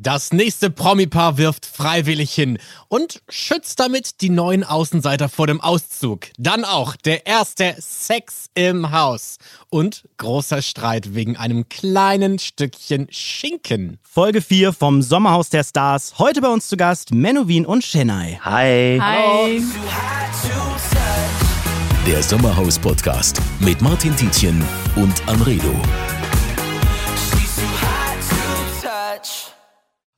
Das nächste Promi-Paar wirft freiwillig hin und schützt damit die neuen Außenseiter vor dem Auszug. Dann auch der erste Sex im Haus und großer Streit wegen einem kleinen Stückchen Schinken. Folge 4 vom Sommerhaus der Stars. Heute bei uns zu Gast Menowin und Chennai. Hi. Hi. Der Sommerhaus-Podcast mit Martin Tietjen und Amredo.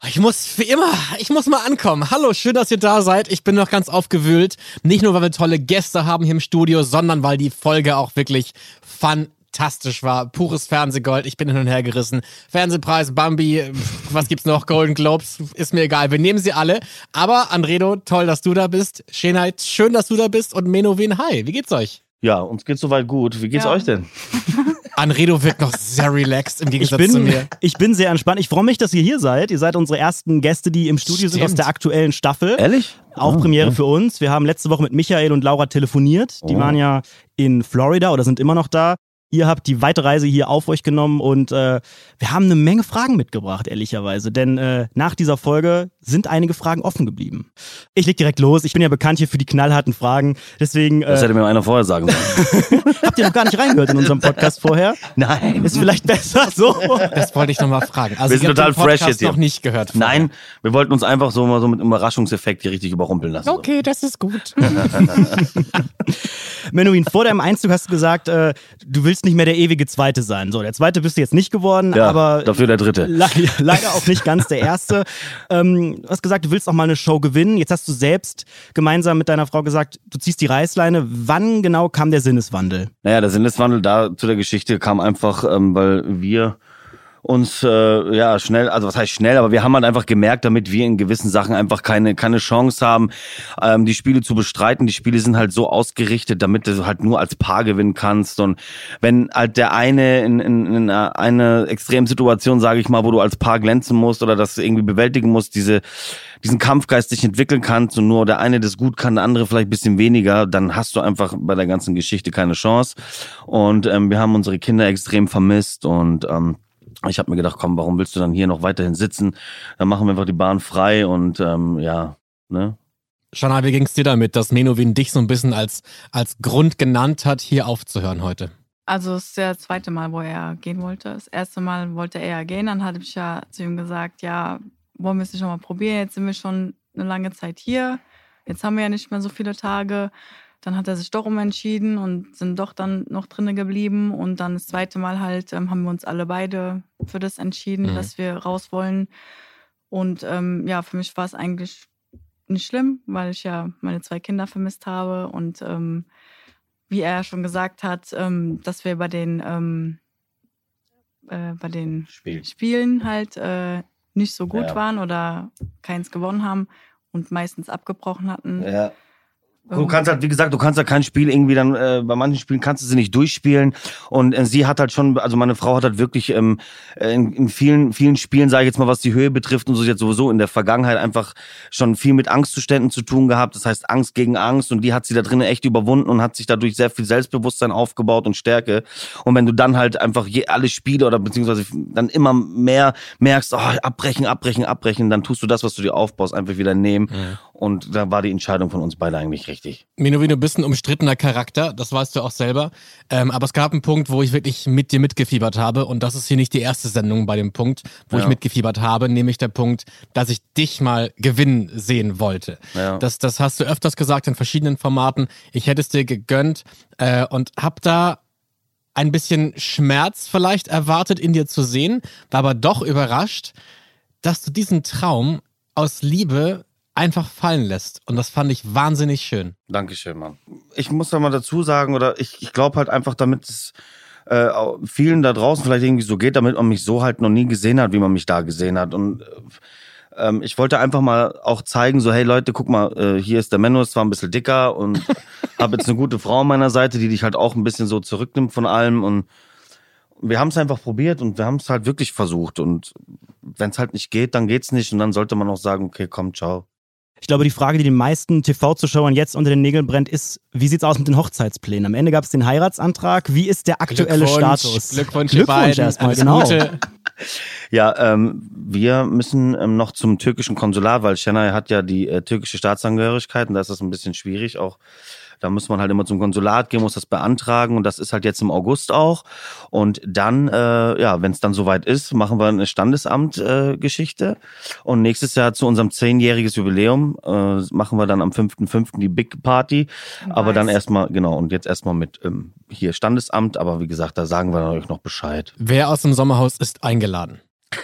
Ich muss wie immer, ich muss mal ankommen. Hallo, schön, dass ihr da seid. Ich bin noch ganz aufgewühlt. Nicht nur, weil wir tolle Gäste haben hier im Studio, sondern weil die Folge auch wirklich fantastisch war. Pures Fernsehgold. Ich bin hin und her gerissen. Fernsehpreis, Bambi, was gibt's noch? Golden Globes, ist mir egal. Wir nehmen sie alle. Aber Andredo, toll, dass du da bist. Schenheit, schön, dass du da bist. Und Menowin, hi, wie geht's euch? Ja, uns geht's soweit gut. Wie geht's Ja. euch denn? Anredo wirkt noch sehr relaxed im Ich Gegensatz zu bin, mir. ich bin sehr entspannt. Ich freue mich, dass ihr hier seid. Ihr seid unsere ersten Gäste, die im Studio sind Stimmt. aus der aktuellen Staffel. Ehrlich? Auch Ah, Premiere ja. für uns. Wir haben letzte Woche mit Michael und Laura telefoniert. Die Oh. waren ja in Florida oder sind immer noch da. Ihr habt die weite Reise hier auf euch genommen und äh, wir haben eine Menge Fragen mitgebracht, ehrlicherweise. Denn äh, nach dieser Folge sind einige Fragen offen geblieben. Ich leg direkt los. Ich bin ja bekannt hier für die knallharten Fragen. Deswegen Das äh, hätte mir einer vorher sagen sollen. habt ihr noch gar nicht reingehört in unserem Podcast vorher. Nein. Ist vielleicht besser so. Das wollte ich nochmal fragen. Also Wir sind ihr habt total fresh jetzt hier. noch nicht gehört. vorher. Nein, wir wollten uns einfach so mal so mit einem Überraschungseffekt hier richtig überrumpeln lassen. Okay, das ist gut. Menuhin, vor deinem Einzug hast du gesagt, äh, du willst nicht mehr der ewige Zweite sein. So, der Zweite bist du jetzt nicht geworden, Ja, aber dafür der dritte. le leider auch nicht ganz der Erste. Ähm, du hast gesagt, du willst auch mal eine Show gewinnen. Jetzt hast du selbst gemeinsam mit deiner Frau gesagt, du ziehst die Reißleine. Wann genau kam der Sinneswandel? Naja, der Sinneswandel da zu der Geschichte kam einfach, ähm, weil wir uns äh, ja schnell, also was heißt schnell, aber wir haben halt einfach gemerkt, damit wir in gewissen Sachen einfach keine keine Chance haben, ähm, die Spiele zu bestreiten. Die Spiele sind halt so ausgerichtet, damit du halt nur als Paar gewinnen kannst. Und wenn halt der eine in, in, in eine Extremsituation, sage ich mal, wo du als Paar glänzen musst oder das irgendwie bewältigen musst, diese diesen Kampfgeist dich entwickeln kannst und nur der eine das gut kann, der andere vielleicht bisschen weniger, dann hast du einfach bei der ganzen Geschichte keine Chance. Und ähm, wir haben unsere Kinder extrem vermisst und ähm, ich habe mir gedacht, komm, warum willst du dann hier noch weiterhin sitzen? Dann machen wir einfach die Bahn frei und ähm, ja, ne? Shana, wie ging's dir damit, dass Menowin dich so ein bisschen als, als Grund genannt hat, hier aufzuhören heute? Also es ist das zweite Mal, wo er gehen wollte. Das erste Mal wollte er ja gehen, dann hatte ich ja zu ihm gesagt, ja, wollen wir es nicht noch mal probieren? Jetzt sind wir schon eine lange Zeit hier. Jetzt haben wir ja nicht mehr so viele Tage. Dann hat er sich doch umentschieden und sind doch dann noch drinnen geblieben. Und dann das zweite Mal halt ähm, haben wir uns alle beide für das entschieden, Mhm. dass wir raus wollen. Und ähm, ja, für mich war es eigentlich nicht schlimm, weil ich ja meine zwei Kinder vermisst habe und ähm, wie er schon gesagt hat, ähm, dass wir bei den ähm, äh, bei den Spiel. Spielen halt äh, nicht so gut Ja. waren oder keins gewonnen haben und meistens abgebrochen hatten. Ja. Du kannst halt, wie gesagt, du kannst ja kein Spiel irgendwie dann, äh, bei manchen Spielen kannst du sie nicht durchspielen. Und äh, sie hat halt schon, also meine Frau hat halt wirklich ähm, äh, in, in vielen, vielen Spielen, sage ich jetzt mal, was die Höhe betrifft und so, hat sowieso in der Vergangenheit einfach schon viel mit Angstzuständen zu tun gehabt. Das heißt Angst gegen Angst und die hat sie da drinnen echt überwunden und hat sich dadurch sehr viel Selbstbewusstsein aufgebaut und Stärke. Und wenn du dann halt einfach je, alle Spiele oder beziehungsweise dann immer mehr merkst, oh, abbrechen, abbrechen, abbrechen, dann tust du das, was du dir aufbaust, einfach wieder nehmen. Und da war die Entscheidung von uns beide eigentlich richtig. Menowin, du bist ein umstrittener Charakter, das weißt du auch selber. Ähm, aber es gab einen Punkt, wo ich wirklich mit dir mitgefiebert habe. Und das ist hier nicht die erste Sendung bei dem Punkt, wo Ja. ich mitgefiebert habe, nämlich der Punkt, dass ich dich mal gewinnen sehen wollte. Ja. Das, das hast du öfters gesagt in verschiedenen Formaten. Ich hätte es dir gegönnt äh, und hab da ein bisschen Schmerz vielleicht erwartet in dir zu sehen, war aber doch überrascht, dass du diesen Traum aus Liebe einfach fallen lässt. Und das fand ich wahnsinnig schön. Dankeschön, Mann. Ich muss da mal dazu sagen, oder ich, ich glaube halt einfach, damit es äh, vielen da draußen vielleicht irgendwie so geht, damit man mich so halt noch nie gesehen hat, wie man mich da gesehen hat. Und äh, ähm, ich wollte einfach mal auch zeigen, so hey Leute, guck mal, äh, hier ist der Menno, ist zwar ein bisschen dicker und habe jetzt eine gute Frau an meiner Seite, die dich halt auch ein bisschen so zurücknimmt von allem und wir haben es einfach probiert und wir haben es halt wirklich versucht und wenn es halt nicht geht, dann geht's nicht und dann sollte man auch sagen, okay, komm, ciao. Ich glaube, die Frage, die den meisten TV-Zuschauern jetzt unter den Nägeln brennt, ist, wie sieht's aus mit den Hochzeitsplänen? Am Ende gab es den Heiratsantrag. Wie ist der aktuelle Glückwunsch, Status? Glückwunsch, Glückwunsch erstmal, genau. Gute. Ja, ähm, wir müssen ähm, noch zum türkischen Konsulat, weil Şenay hat ja die äh, türkische Staatsangehörigkeit und da ist das ein bisschen schwierig. Auch da muss man halt immer zum Konsulat gehen, muss das beantragen und das ist halt jetzt im August auch. Und dann, äh, ja, wenn es dann soweit ist, machen wir eine Standesamt-Geschichte. und nächstes Jahr zu unserem zehnjähriges Jubiläum äh, machen wir dann am 5.5. die Big Party. Aber dann Nice. erstmal, genau, und jetzt erstmal mit ähm, hier Standesamt. Aber wie gesagt, da sagen wir euch noch Bescheid. Wer aus dem Sommerhaus ist eingeladen?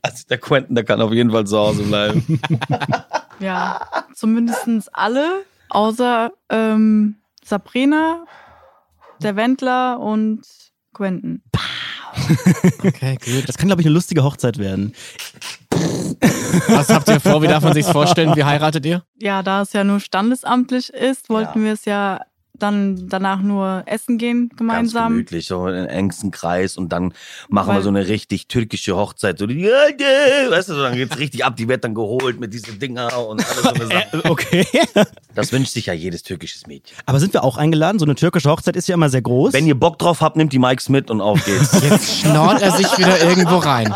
Also der Quentin, der kann auf jeden Fall zu Hause bleiben. Ja, zumindest alle, außer ähm, Sabrina, der Wendler und Quentin. Okay, gut. Das kann, glaube ich, eine lustige Hochzeit werden. Was habt ihr vor? Wie darf man sich vorstellen? Wie heiratet ihr? Ja, da es ja nur standesamtlich ist, wollten wir es ja dann danach nur essen gehen Ganz gemeinsam. gemütlich, so in den engsten Kreis und dann machen wir Weil- so eine richtig türkische Hochzeit. So, die, weißt du, so, dann geht's richtig ab, die wird dann geholt mit diesen Dinger und alles so eine Sache. Okay. Das wünscht sich ja jedes türkisches Mädchen. Aber sind wir auch eingeladen? So eine türkische Hochzeit ist ja immer sehr groß. Wenn ihr Bock drauf habt, nehmt die Mikes mit und auf geht's. Jetzt schnort er sich wieder irgendwo rein.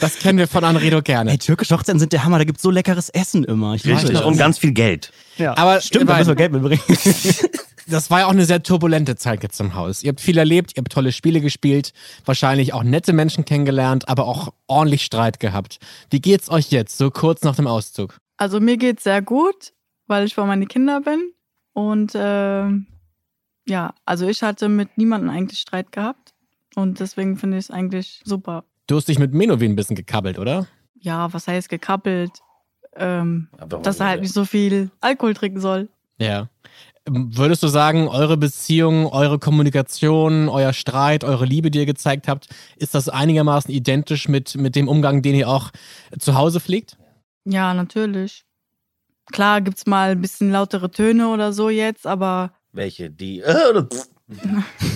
Das kennen wir von Anredo gerne. Ey, türkische Hochzeiten sind der Hammer, da gibt's so leckeres Essen immer. Ich Richtig. Und ganz viel Geld. Ja. Aber Stimmt, da müssen wir Geld mitbringen. Das war ja auch eine sehr turbulente Zeit jetzt im Haus. Ihr habt viel erlebt, ihr habt tolle Spiele gespielt, wahrscheinlich auch nette Menschen kennengelernt, aber auch ordentlich Streit gehabt. Wie geht's euch jetzt, so kurz nach dem Auszug? Also mir geht's sehr gut, weil ich bei meine Kinder bin. Und ähm, ja, also ich hatte mit niemandem eigentlich Streit gehabt. Und deswegen finde ich es eigentlich super. Du hast dich mit Menowin ein bisschen gekabbelt, oder? Ja, was heißt gekappelt? Ähm, dass er halt nicht so viel Alkohol trinken soll. Ja. Ähm, Würdest du sagen, eure Beziehung, eure Kommunikation, euer Streit, eure Liebe, die ihr gezeigt habt, ist das einigermaßen identisch mit, mit dem Umgang, den ihr auch zu Hause pflegt? Ja, natürlich. Klar gibt's mal ein bisschen lautere Töne oder so jetzt, aber Welche? Die.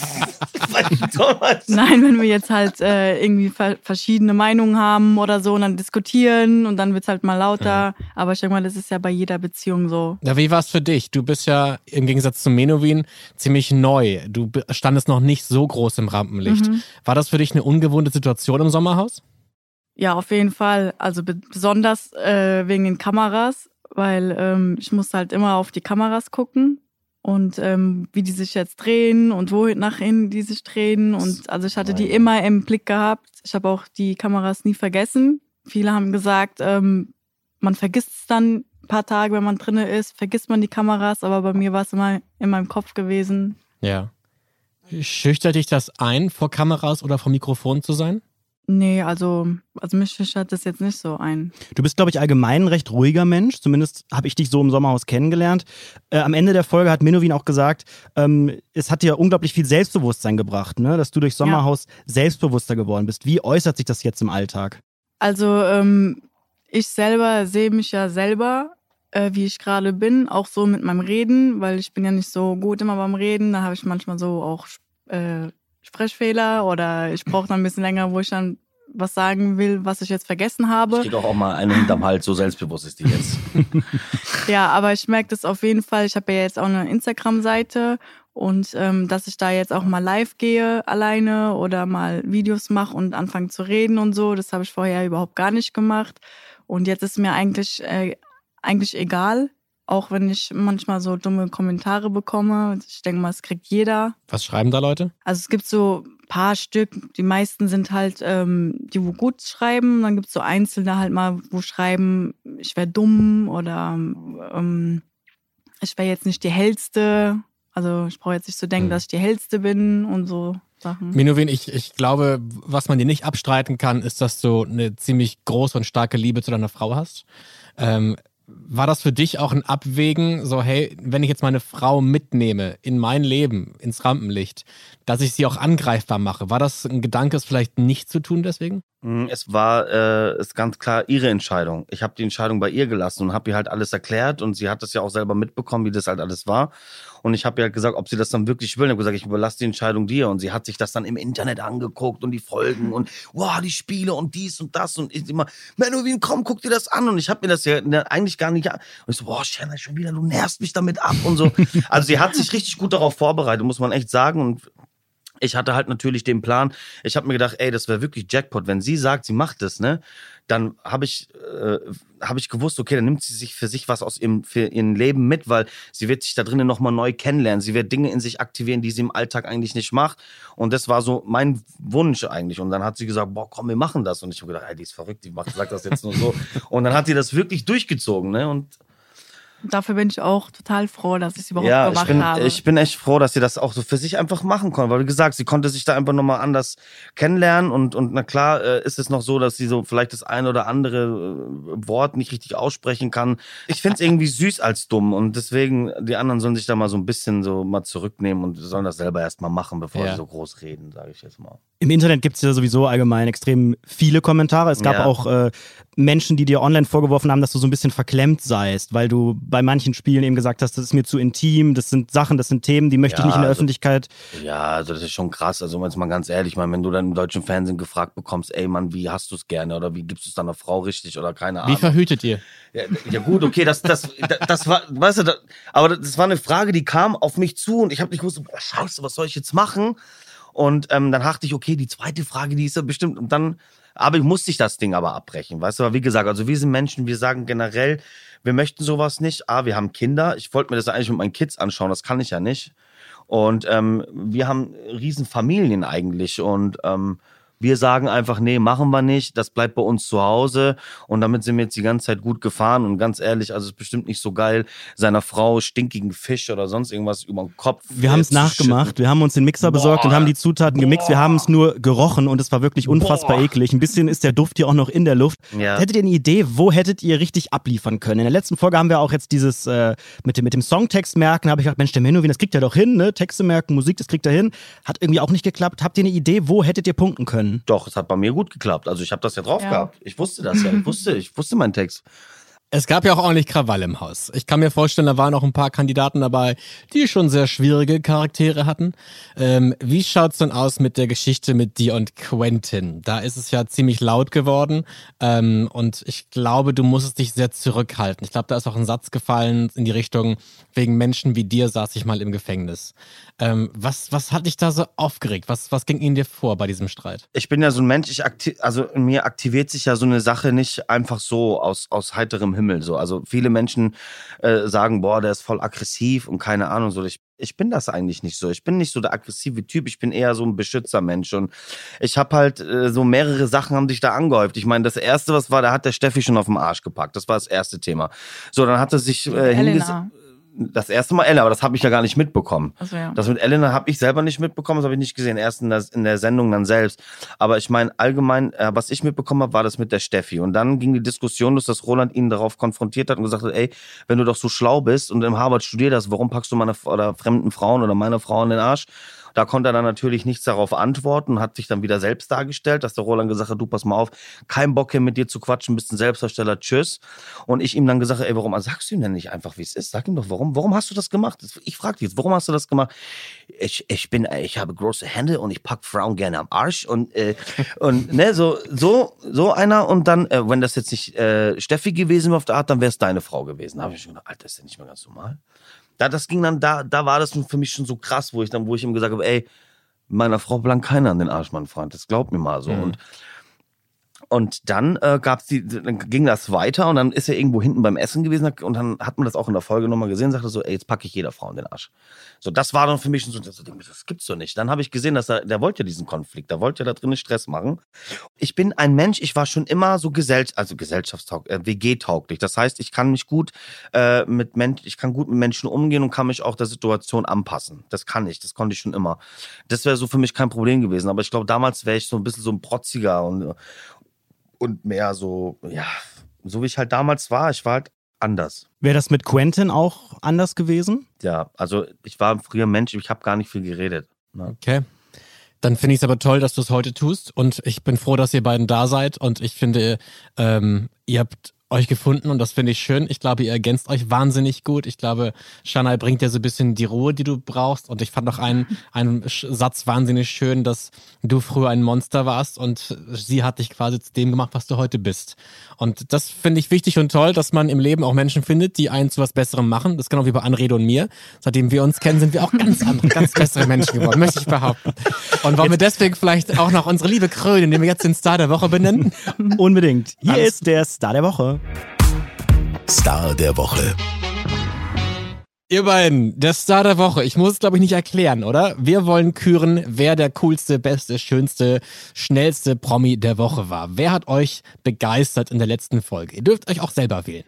nein, wenn wir jetzt halt äh, irgendwie ver verschiedene Meinungen haben oder so und dann diskutieren und dann wird's halt mal lauter. Aber ich denke mal, das ist ja bei jeder Beziehung so. Ja, wie war's für dich? Du bist ja im Gegensatz zu Menowin ziemlich neu. Du standest noch nicht so groß im Rampenlicht. Mhm. War das für dich eine ungewohnte Situation im Sommerhaus? Ja, auf jeden Fall. Also be besonders äh, wegen den Kameras, weil ähm, ich musste halt immer auf die Kameras gucken und ähm, wie die sich jetzt drehen und wo nach innen die sich drehen. Und also ich hatte die immer im Blick gehabt. Ich habe auch die Kameras nie vergessen. Viele haben gesagt, ähm, man vergisst es dann ein paar Tage, wenn man drinne ist, vergisst man die Kameras, aber bei mir war es immer in meinem Kopf gewesen. Ja. Schüchtert dich das ein, vor Kameras oder vor Mikrofon zu sein? Nee, also, also mich schüchtert das jetzt nicht so ein. Du bist, glaube ich, allgemein ein recht ruhiger Mensch. Zumindest habe ich dich so im Sommerhaus kennengelernt. Äh, am Ende der Folge hat Menowin auch gesagt, ähm, es hat dir unglaublich viel Selbstbewusstsein gebracht, ne? dass du durch Sommerhaus selbstbewusster geworden bist. Wie äußert sich das jetzt im Alltag? Also ähm, ich selber sehe mich ja selber, äh, wie ich gerade bin, auch so mit meinem Reden, weil ich bin ja nicht so gut immer beim Reden. Da habe ich manchmal so auch äh, Sprechfehler oder ich brauche dann ein bisschen länger, wo ich dann was sagen will, was ich jetzt vergessen Ich habe. krieg auch, auch mal einen hinterm Hals, so selbstbewusst ist die jetzt. Ja, aber ich merke das auf jeden Fall. Ich habe ja jetzt auch eine Instagram-Seite und ähm, dass ich da jetzt auch mal live gehe alleine oder mal Videos mache und anfange zu reden und so, das habe ich vorher überhaupt gar nicht gemacht. Und jetzt ist mir eigentlich äh, eigentlich egal, auch wenn ich manchmal so dumme Kommentare bekomme. Ich denke mal, es kriegt jeder. Was schreiben da Leute? Also es gibt so ein paar Stück, die meisten sind halt, ähm, die wo gut schreiben. Dann gibt es so einzelne halt mal, wo schreiben, ich wäre dumm oder ähm, ich wäre jetzt nicht die hellste. Also ich brauche jetzt nicht zu denken, Mhm. dass ich die hellste bin und so Sachen. Menowin, ich, ich glaube, was man dir nicht abstreiten kann, ist, dass du eine ziemlich große und starke Liebe zu deiner Frau hast. Ähm, war das für dich auch ein Abwägen, so hey, wenn ich jetzt meine Frau mitnehme in mein Leben, ins Rampenlicht, dass ich sie auch angreifbar mache? War das ein Gedanke, es vielleicht nicht zu tun deswegen? Mm, Es war äh, ist ganz klar ihre Entscheidung. Ich habe die Entscheidung bei ihr gelassen und habe ihr halt alles erklärt und sie hat das ja auch selber mitbekommen, wie das halt alles war. Und ich habe ihr halt gesagt, ob sie das dann wirklich will. Ich habe gesagt, ich überlasse die Entscheidung dir. Und sie hat sich das dann im Internet angeguckt und die Folgen und wow, die Spiele und dies und das und ich immer, Menowin, komm, guck dir das an. Und ich habe mir das ja ne, eigentlich gar nicht. an- Und ich so, boah, Shanna, schon wieder, du nervst mich damit ab und so. Also sie hat sich richtig gut darauf vorbereitet, muss man echt sagen. Und ich hatte halt natürlich den Plan, ich habe mir gedacht, ey, das wäre wirklich Jackpot. Wenn sie sagt, sie macht das, ne, dann habe ich, äh, hab ich gewusst, okay, dann nimmt sie sich für sich was aus ihrem, für ihrem Leben mit, weil sie wird sich da drinnen nochmal neu kennenlernen. Sie wird Dinge in sich aktivieren, die sie im Alltag eigentlich nicht macht. Und das war so mein Wunsch eigentlich. Und dann hat sie gesagt, boah, komm, wir machen das. Und ich habe gedacht, ey, die ist verrückt, die macht, sagt das jetzt nur so. Und dann hat sie das wirklich durchgezogen, ne, und Dafür bin ich auch total froh, dass ich es überhaupt ja, gemacht ich bin, habe. ich bin echt froh, dass sie das auch so für sich einfach machen konnte. Weil wie gesagt, sie konnte sich da einfach nochmal anders kennenlernen. Und, und na klar äh, ist es noch so, dass sie so vielleicht das ein oder andere äh, Wort nicht richtig aussprechen kann. Ich finde es irgendwie süß als dumm. Und deswegen, die anderen sollen sich da mal so ein bisschen so mal zurücknehmen und sollen das selber erstmal machen, bevor Ja. sie so groß reden, sage ich jetzt mal. Im Internet gibt es ja sowieso allgemein extrem viele Kommentare. Es gab Ja. auch äh, Menschen, die dir online vorgeworfen haben, dass du so ein bisschen verklemmt seist, weil du bei manchen Spielen eben gesagt hast, das ist mir zu intim, das sind Sachen, das sind Themen, die möchte Ja, ich nicht in der also- Öffentlichkeit. Ja, also das ist schon krass. Also jetzt mal ganz ehrlich, ich meine, wenn du dann im deutschen Fernsehen gefragt bekommst, ey Mann, wie hast du es gerne oder wie gibst du es deiner Frau richtig oder keine Wie Ahnung. verhütet ihr? Ja, ja gut, okay, das, das, das, das war, weißt du, das, aber das war eine Frage, die kam auf mich zu und ich habe nicht gewusst, boah, scheiße, was soll ich jetzt machen? Und ähm, dann dachte ich, okay, die zweite Frage, die ist ja bestimmt, und dann, aber ich musste ich das Ding aber abbrechen, weißt du, aber wie gesagt, also wir sind Menschen, wir sagen generell, wir möchten sowas nicht, ah, wir haben Kinder, ich wollte mir das eigentlich mit meinen Kids anschauen, das kann ich ja nicht. Und ähm, wir haben riesen Familien eigentlich. Und ähm, wir sagen einfach, nee, machen wir nicht, das bleibt bei uns zu Hause und damit sind wir jetzt die ganze Zeit gut gefahren und ganz ehrlich, also es ist bestimmt nicht so geil, seiner Frau stinkigen Fisch oder sonst irgendwas über den Kopf Wir haben es nachgemacht. schütten. Wir haben uns den Mixer besorgt und Boah. haben die Zutaten gemixt. Wir haben es nur gerochen und es war wirklich unfassbar Boah. eklig. Ein bisschen ist der Duft hier auch noch in der Luft. Ja. Hättet ihr eine Idee, wo hättet ihr richtig abliefern können? In der letzten Folge haben wir auch jetzt dieses äh, mit, dem, mit dem Songtext merken. habe ich gedacht, Mensch, der Menowin, das kriegt er doch hin. Ne? Texte merken, Musik, das kriegt er hin. Hat irgendwie auch nicht geklappt. Habt ihr eine Idee, wo hättet ihr punkten können? Doch, es hat bei mir gut geklappt. Also ich habe das ja drauf Ja. gehabt. Ich wusste das ja. Ich wusste, ich wusste meinen Text. Es gab ja auch ordentlich Krawall im Haus. Ich kann mir vorstellen, da waren auch ein paar Kandidaten dabei, die schon sehr schwierige Charaktere hatten. Ähm, wie schaut's denn aus mit der Geschichte mit dir und Quentin? Da ist es ja ziemlich laut geworden ähm, und ich glaube, du musstest dich sehr zurückhalten. Ich glaube, da ist auch ein Satz gefallen in die Richtung, wegen Menschen wie dir saß ich mal im Gefängnis. Ähm, was, was hat dich da so aufgeregt? Was, was ging in dir vor bei diesem Streit? ich bin ja so ein Mensch, ich akti also in mir aktiviert sich ja so eine Sache nicht einfach so aus, aus heiterem Himmel. So. Also viele Menschen äh, sagen, boah, der ist voll aggressiv und keine Ahnung. So. Ich, ich bin das eigentlich nicht so. Ich bin nicht so der aggressive Typ, ich bin eher so ein Beschützermensch. Und ich habe halt äh, so mehrere Sachen haben sich da angehäuft. Ich meine, das erste, was war, da hat der Steffi schon auf den Arsch gepackt. Das war das erste Thema. So, dann hat er sich äh, hingesetzt. Das erste Mal Ella, aber das habe ich ja gar nicht mitbekommen. Also ja. Das mit Elena habe ich selber nicht mitbekommen, das habe ich nicht gesehen, erst in der, in der Sendung dann selbst. Aber ich meine, allgemein, äh, was ich mitbekommen habe, war das mit der Steffi. Und dann ging die Diskussion los, dass Roland ihn darauf konfrontiert hat und gesagt hat, ey, wenn du doch so schlau bist und im Harvard studiert hast, warum packst du meine oder fremden Frauen oder meine Frau in den Arsch? Da konnte er dann natürlich nichts darauf antworten und hat sich dann wieder selbst dargestellt, dass der Roland gesagt hat, du pass mal auf, kein Bock hier mit dir zu quatschen, bist ein Selbstdarsteller, tschüss. Und ich ihm dann gesagt, ey, warum sagst du ihm denn nicht einfach, wie es ist? Sag ihm doch, warum, warum hast du das gemacht? Ich frage dich jetzt, warum hast du das gemacht? Ich, ich bin, ich habe große Hände und ich pack Frauen gerne am Arsch und, äh, und ne, so, so, so einer und dann, äh, wenn das jetzt nicht äh, Steffi gewesen wäre auf der Art, dann wäre es deine Frau gewesen. Da habe ich schon gedacht, Alter, ist ja nicht mehr ganz normal. Da, das ging dann, da, da war das für mich schon so krass, wo ich dann, wo ich ihm gesagt habe, ey, meiner Frau blank keiner an den Arsch, mein Freund. Das glaubt mir mal so. Und und dann äh, gab's die, dann ging das weiter und dann ist er irgendwo hinten beim Essen gewesen und dann hat man das auch in der Folge nochmal gesehen, sagte so, ey, jetzt packe ich jeder Frau in den Arsch. So, das war dann für mich so, das, gibt's doch nicht. Dann habe ich gesehen, dass er, der wollte diesen Konflikt, der wollte da drinnen Stress machen. Ich bin ein Mensch, ich war schon immer so gesell, also gesellschaftstauglich, äh, WG-tauglich. Das heißt, ich kann mich gut äh, mit Menschen, ich kann gut mit Menschen umgehen und kann mich auch der Situation anpassen. Das kann ich, das konnte ich schon immer. Das wäre so für mich kein Problem gewesen. Aber ich glaube, damals wäre ich so ein bisschen so ein protziger und und mehr so, ja, so wie ich halt damals war. Ich war halt anders. Wäre das mit Quentin auch anders gewesen? Ja, also ich war früher Mensch, ich habe gar nicht viel geredet. Ne? Okay. Dann finde ich es aber toll, dass du es heute tust und ich bin froh, dass ihr beiden da seid und ich finde, ähm, ihr habt euch gefunden und das finde ich schön. Ich glaube, ihr ergänzt euch wahnsinnig gut. Ich glaube, Shanai bringt dir so ein bisschen die Ruhe, die du brauchst. Und ich fand auch einen, einen Satz wahnsinnig schön, dass du früher ein Monster warst und sie hat dich quasi zu dem gemacht, was du heute bist. Und das finde ich wichtig und toll, dass man im Leben auch Menschen findet, die einen zu was Besserem machen. Das ist genau wie bei Anrede und mir. Seitdem wir uns kennen, sind wir auch ganz andere, ganz bessere Menschen geworden, möchte ich behaupten. Und wollen wir deswegen vielleicht auch noch unsere liebe krönen, indem wir jetzt den Star der Woche benennen? Unbedingt. Hier Alles- ist der Star der Woche. Star der Woche. Ihr beiden, der Star der Woche. Ich muss es, glaube ich, nicht erklären, oder? Wir wollen küren, wer der coolste, beste, schönste, schnellste Promi der Woche war. Wer hat euch begeistert in der letzten Folge? Ihr dürft euch auch selber wählen.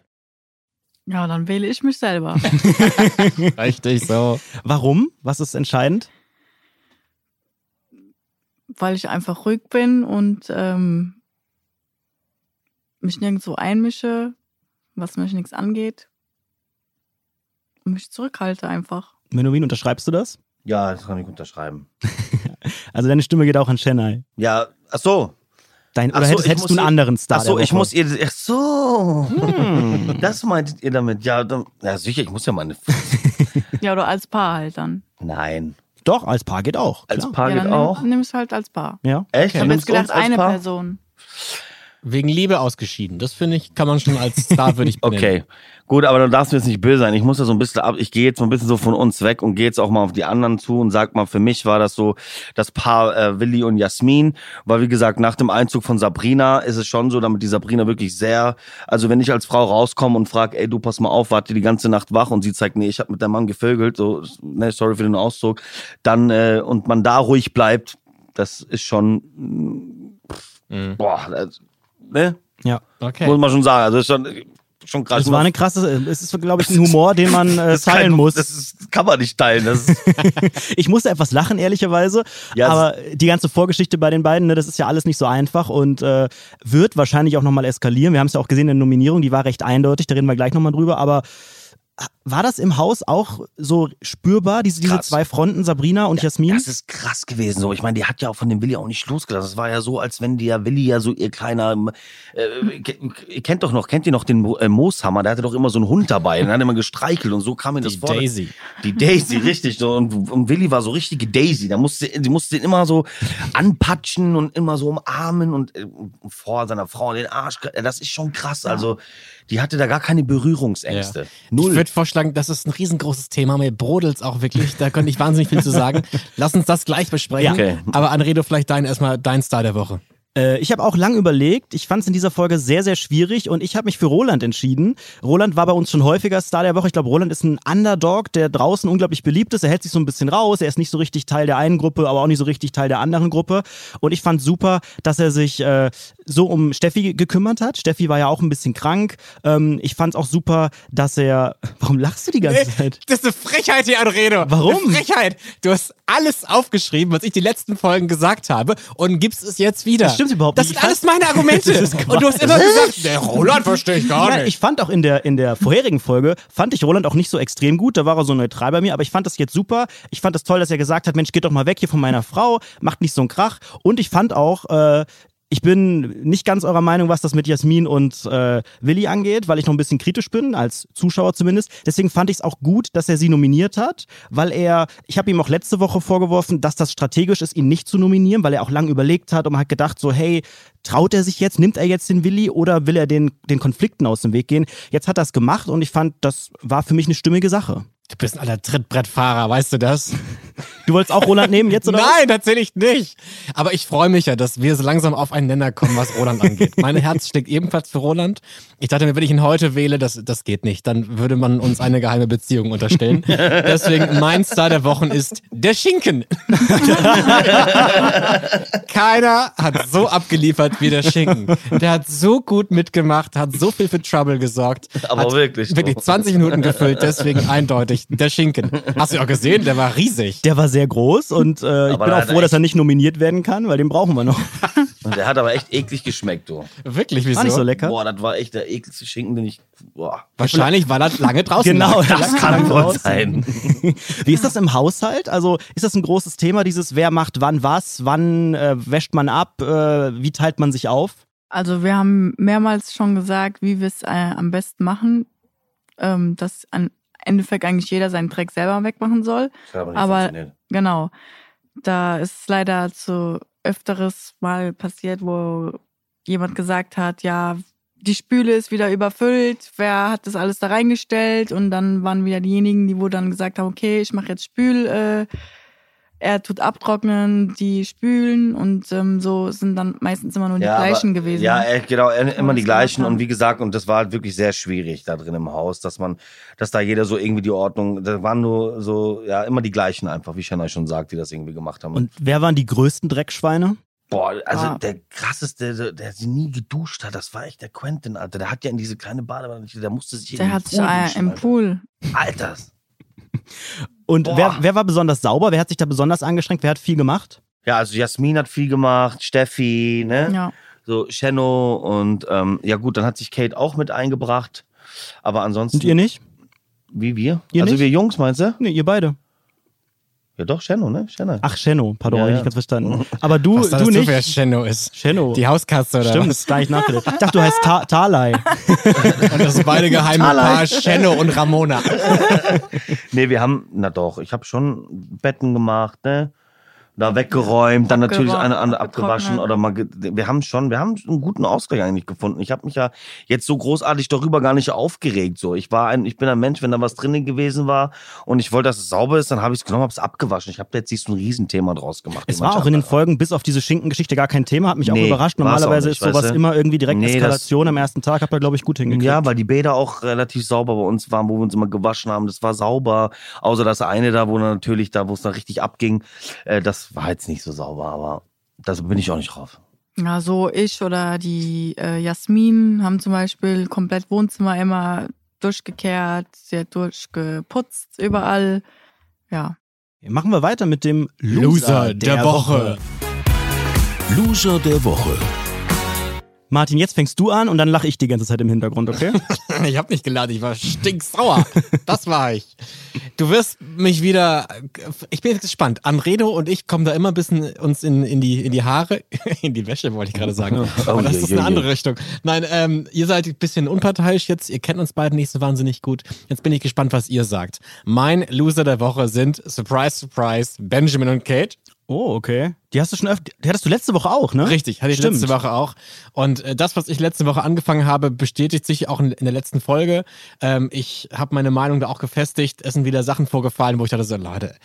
Ja, dann wähle ich mich selber. Richtig so. Warum? Was ist entscheidend? weil ich einfach ruhig bin und ähm, mich nirgendwo einmische, was mich nichts angeht. Und mich zurückhalte einfach. Menowin, unterschreibst du das? Ja, das kann ich unterschreiben. Also deine Stimme geht auch an Chennai. Ja, ach so. Dein, Ach oder so, hättest, ich hättest du einen ihr- anderen Star Ach so, ich muss ihr, ach so. Hm, das meintet ihr damit? Ja, dann, ja, sicher, ich muss ja meine, Ja, oder als Paar halt dann. nein. Doch, als Paar geht auch. Als klar. Paar ja, geht dann auch. nimm, nimm es halt als Paar. Ja. Echt? Ich Du habe nimmst jetzt gedacht, als eine Paar? Person. Wegen Liebe ausgeschieden. Das finde ich, kann man schon als ich benennen. Okay, gut, aber dann darfst du jetzt nicht böse sein. Ich muss ja so ein bisschen ab, ich gehe jetzt so ein bisschen so von uns weg und gehe jetzt auch mal auf die anderen zu und sag mal, für mich war das so das Paar äh, Willi und Jasmin, weil wie gesagt, nach dem Einzug von Sabrina ist es schon so, damit die Sabrina wirklich sehr, also wenn ich als Frau rauskomme und frag, ey, du pass mal auf, warte die ganze Nacht wach und sie zeigt, nee, ich habe mit deinem Mann gevögelt, so, ne, sorry für den Ausdruck, dann äh, und man da ruhig bleibt, das ist schon, Mhm. boah, das, ne, Ja. Okay. muss man schon sagen, also ist schon, schon krass. Das war eine krasse, es ist, glaube ich, ein Humor, den man äh, teilen kein- muss. Das ist, kann man nicht teilen. Ich musste etwas lachen, ehrlicherweise. Ja, aber die ganze Vorgeschichte bei den beiden, ne, das ist ja alles nicht so einfach und äh, wird wahrscheinlich auch nochmal eskalieren. Wir haben es ja auch gesehen in der Nominierung, die war recht eindeutig, da reden wir gleich nochmal drüber. Aber war das im Haus auch so spürbar, diese, diese zwei Fronten, Sabrina und Jasmin? das ist krass gewesen. So, ich meine, die hat ja auch von dem Willi auch nicht losgelassen. Es war ja so, als wenn die ja Willi ja so ihr kleiner, äh, kennt doch noch, kennt ihr noch den Mo- äh, Mooshammer? Der hatte doch immer so einen Hund dabei. Und hat immer gestreichelt und so kam mir das Die vor. Daisy. Die Daisy, richtig. So. Und, und Willi war so richtige Daisy. Da musste, die musste ihn immer so anpatschen und immer so umarmen und äh, vor seiner Frau den Arsch. Das ist schon krass. Also, die hatte da gar keine Berührungsängste. Ich würde vorschlagen, das ist ein riesengroßes Thema. Mir brodelt's auch wirklich. Da könnte ich wahnsinnig viel zu sagen. Lass uns das gleich besprechen. Ja. Okay. Aber Anredo, vielleicht dein erstmal dein Star der Woche. Äh, ich habe auch lang überlegt. Ich fand es in dieser Folge sehr, sehr schwierig und ich habe mich für Roland entschieden. Roland war bei uns schon häufiger Star der Woche. Ich glaube, Roland ist ein Underdog, der draußen unglaublich beliebt ist. Er hält sich so ein bisschen raus. Er ist nicht so richtig Teil der einen Gruppe, aber auch nicht so richtig Teil der anderen Gruppe. Und ich fand super, dass er sich äh, so um Steffi gekümmert hat. Steffi war ja auch ein bisschen krank. Ähm, ich fand es auch super, dass er. Warum lachst du die ganze Zeit? Das ist eine Frechheit hier, Anredo. Warum? Eine Frechheit. Du hast alles aufgeschrieben, was ich die letzten Folgen gesagt habe und gibst es jetzt wieder. Das stimmt überhaupt Das nicht. sind alles meine Argumente. Das und du hast immer gesagt, der Roland verstehe ich gar Nein, nicht. ich fand auch in der, in der vorherigen Folge, fand ich Roland auch nicht so extrem gut, da war er so neutral bei mir, aber ich fand das jetzt super. Ich fand das toll, dass er gesagt hat, Mensch, geht doch mal weg hier von meiner Frau, macht nicht so einen Krach. Und ich fand auch, äh, ich bin nicht ganz eurer Meinung, was das mit Jasmin und äh, Willi angeht, weil ich noch ein bisschen kritisch bin, als Zuschauer zumindest. Deswegen fand ich es auch gut, dass er sie nominiert hat, weil er, ich habe ihm auch letzte Woche vorgeworfen, dass das strategisch ist, ihn nicht zu nominieren, weil er auch lange überlegt hat und hat gedacht so, hey, traut er sich jetzt, nimmt er jetzt den Willi oder will er den, den Konflikten aus dem Weg gehen? Jetzt hat er es gemacht und ich fand, das war für mich eine stimmige Sache. Du bist ein alter Trittbrettfahrer, weißt du das? Du wolltest auch Roland nehmen jetzt oder? Nein, tatsächlich nicht. Aber ich freue mich ja, dass wir so langsam auf einen Nenner kommen, was Roland angeht. Mein Herz schlägt ebenfalls für Roland. Ich dachte mir, wenn ich ihn heute wähle, das, das geht nicht. Dann würde man uns eine geheime Beziehung unterstellen. Deswegen mein Star der Wochen ist der Schinken. Keiner hat so abgeliefert wie der Schinken. Der hat so gut mitgemacht, hat so viel für Trouble gesorgt. Aber wirklich, Wirklich du. 20 Minuten gefüllt, deswegen eindeutig der Schinken. Hast du auch gesehen? Der war riesig. Der war sehr groß und äh, ich bin auch froh, dass er nicht nominiert werden kann, weil den brauchen wir noch. Und der hat aber echt eklig geschmeckt, du. Wirklich, wieso? War nicht so lecker. Boah, das war echt der ekligste Schinken, den ich. Boah. Wahrscheinlich, weil er lange draußen Genau, lag. Das kann wohl sein. Wie ist das im Haushalt? Also ist das ein großes Thema, dieses wer macht wann was, wann äh, wäscht man ab, äh, wie teilt man sich auf? Also wir haben mehrmals schon gesagt, wie wir es äh, am besten machen, ähm, dass am Endeffekt eigentlich jeder seinen Dreck selber wegmachen soll. Das aber Aber-. Genau. Da ist es leider zu öfteres Mal passiert, wo jemand gesagt hat, ja, die Spüle ist wieder überfüllt, wer hat das alles da reingestellt? Und dann waren wieder diejenigen, die wo dann gesagt haben, okay, ich mache jetzt Spül, äh, er tut abtrocknen, die spülen und ähm, so sind dann meistens immer nur die Ja, gleichen aber, gewesen. Ja, genau, immer die gleichen. Und wie gesagt, und das war halt wirklich sehr schwierig da drin im Haus, dass man, dass da jeder so irgendwie die Ordnung, da waren nur so, ja, immer die gleichen einfach, wie Shanna schon sagt, die das irgendwie gemacht haben. Und wer waren die größten Dreckschweine? Boah, also Ah. der krasseste, der, der sie nie geduscht hat, das war echt der Quentin, Alter. Der hat ja in diese kleine Badewanne, der musste sich in Der hat sich Pool duschen, im Alter. Pool. Alter. Und Boah. wer, wer war besonders sauber? Wer hat sich da besonders angestrengt? Wer hat viel gemacht? Ja, also Jasmin hat viel gemacht, Steffi, ne? Ja. So Shenno und ähm, ja gut, dann hat sich Kate auch mit eingebracht. Aber ansonsten. Und ihr nicht? Wie wir? Ihr also nicht? wir Jungs, meinst du? Nee, ihr beide. Ja doch, Shenno, ne? Shenno. Ach, Shenno, pardon, Ja, hab ich ja. nicht ganz verstanden. Aber du, Was du du nicht. wer Shenno ist? Shenno. Die Hauskatze oder Stimmt, was? gar nicht nachgedacht. Ich dachte, du heißt Ta Talai. Und das sind beide geheime Paar, Shenno und Ramona. Nee, wir haben, na doch, ich habe schon Betten gemacht, ne? Da weggeräumt, dann natürlich eine andere abgewaschen oder mal. Wir haben schon, wir haben einen guten Ausgleich eigentlich gefunden. Ich habe mich ja jetzt so großartig darüber gar nicht aufgeregt. So, ich war ein, ich bin ein Mensch, wenn da was drinnen gewesen war und ich wollte, dass es sauber ist, dann habe ich es genommen, habe es abgewaschen. Ich habe da jetzt nicht so ein Riesenthema draus gemacht. Es war auch in den. Folgen bis auf diese Schinkengeschichte gar kein Thema, hat mich auch Nee, überrascht. war's auch Normalerweise nicht, ist sowas weißt du? immer irgendwie direkt Nee, das- Eskalation am ersten Tag, habt ihr, glaube ich, gut hingekriegt. Ja, weil die Bäder auch relativ sauber bei uns waren, wo wir uns immer gewaschen haben. Das war sauber. Außer das eine da, wo dann natürlich da, wo es dann richtig abging, äh, das war jetzt nicht so sauber, aber da bin ich auch nicht drauf. Ja, so ich oder die äh, Jasmin haben zum Beispiel komplett Wohnzimmer immer durchgekehrt, sie hat durchgeputzt, überall. Ja. Machen wir weiter mit dem Loser, Loser der Woche. Loser der Woche. Martin, jetzt fängst du an und dann lache ich die ganze Zeit im Hintergrund, okay? Ich habe nicht geladen, ich war stinksauer. Das war ich. Du wirst mich wieder. Ich bin jetzt gespannt. Anredo und ich kommen da immer ein bisschen uns in, in, die, in die Haare. In die Wäsche, wollte ich gerade sagen. Aber das je, ist je, eine je. andere Richtung. Nein, ähm, ihr seid ein bisschen unparteiisch jetzt. Ihr kennt uns beiden nicht so wahnsinnig gut. Jetzt bin ich gespannt, was ihr sagt. Mein Loser der Woche sind, surprise, surprise, Benjamin und Kate. Oh, okay. Die hast du schon öfter, die hattest du letzte Woche auch, ne? Richtig, hatte ich Stimmt. letzte Woche auch. Und äh, das, was ich letzte Woche angefangen habe, bestätigt sich auch in, in der letzten Folge. Ähm, ich habe meine Meinung da auch gefestigt. Es sind wieder Sachen vorgefallen, wo ich dachte so, Leute,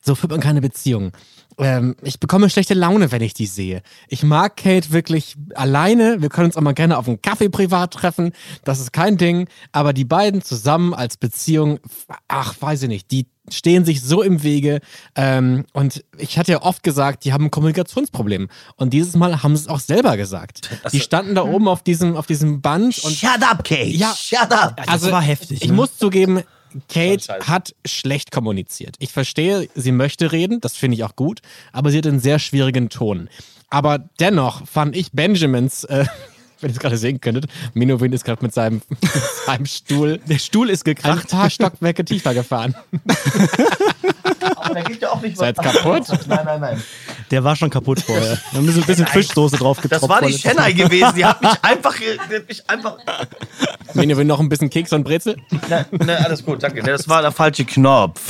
so führt man keine Beziehung. Ähm, ich bekomme schlechte Laune, wenn ich die sehe. Ich mag Kate wirklich alleine. Wir können uns auch mal gerne auf einen Kaffee privat treffen. Das ist kein Ding. Aber die beiden zusammen als Beziehung, ach, weiß ich nicht, die stehen sich so im Wege. Ähm, und ich hatte ja oft gesagt, die haben ein Kommunikationsproblem. Und dieses Mal haben sie es auch selber gesagt. Die standen da oben auf diesem, auf diesem Band und Shut up, Kate! Ja. Shut up! Das war heftig, Ich ne? muss zugeben, Kate hat schlecht kommuniziert. Ich verstehe, sie möchte reden, das finde ich auch gut, aber sie hat einen sehr schwierigen Ton. Aber dennoch fand ich Benjamins, äh, wenn ihr es gerade sehen könntet, Minowin ist gerade mit seinem, seinem Stuhl, Der Stuhl ist ein gekracht. paar Stockwerke tiefer gefahren. Aber da geht ja auch nicht Seid kaputt? Nein, nein, nein. Der war schon kaputt vorher. Haben so ein bisschen Fischsoße drauf getropft. Das war die Chennai gewesen. Die hat mich einfach, die hat mich einfach. Minowin noch ein bisschen Keks und Brezel. Ne, ne, alles gut, danke. Das war der falsche Knopf.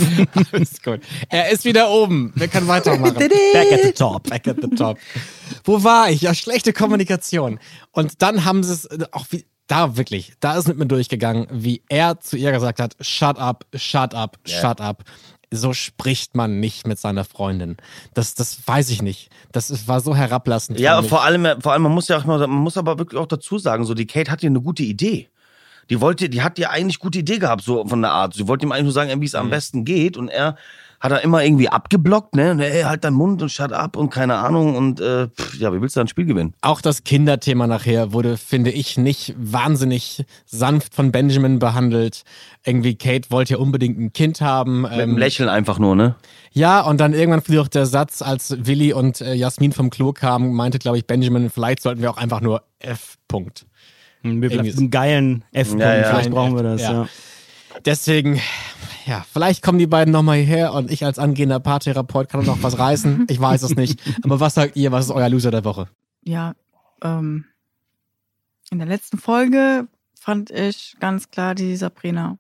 Ist gut. Er ist wieder oben. Wir können weitermachen. Back at the top. Back at the top. Wo war ich? Ja, schlechte Kommunikation. Und dann haben sie es äh, auch wie, da wirklich, da ist mit mir durchgegangen, wie er zu ihr gesagt hat, shut up, shut up, shut up. So spricht man nicht mit seiner Freundin. Das, das weiß ich nicht. Das war so herablassend. Ja, vor allem, vor allem, man muss ja auch mal, man muss aber wirklich auch dazu sagen, so die Kate hat ja eine gute Idee. Die wollte, die hat ja eigentlich gute Idee gehabt, so von der Art. Sie wollte ihm eigentlich nur sagen, wie es Mhm. am besten geht und er hat er immer irgendwie abgeblockt, ne? Und, ey, halt deinen Mund und shut up und keine Ahnung und äh, pff, ja, wie willst du ein Spiel gewinnen? Auch das Kinderthema nachher wurde, finde ich, nicht wahnsinnig sanft von Benjamin behandelt. Irgendwie Kate wollte ja unbedingt ein Kind haben. Mit ähm, einem Lächeln einfach nur, ne? Ja, und dann irgendwann fiel auch der Satz, als Willi und äh, Jasmin vom Klo kamen, meinte, glaube ich, Benjamin, vielleicht sollten wir auch einfach nur F. Punkt. Wir Irgendwie- einen geilen F-Punkt. Ja, ja. Vielleicht brauchen wir das, Ja. ja. Deswegen, ja, vielleicht kommen die beiden nochmal hierher und ich als angehender Paartherapeut kann noch was reißen. Ich weiß es nicht. Aber was sagt ihr, was ist euer Loser der Woche? Ja, ähm, In der letzten Folge fand ich ganz klar die Sabrina.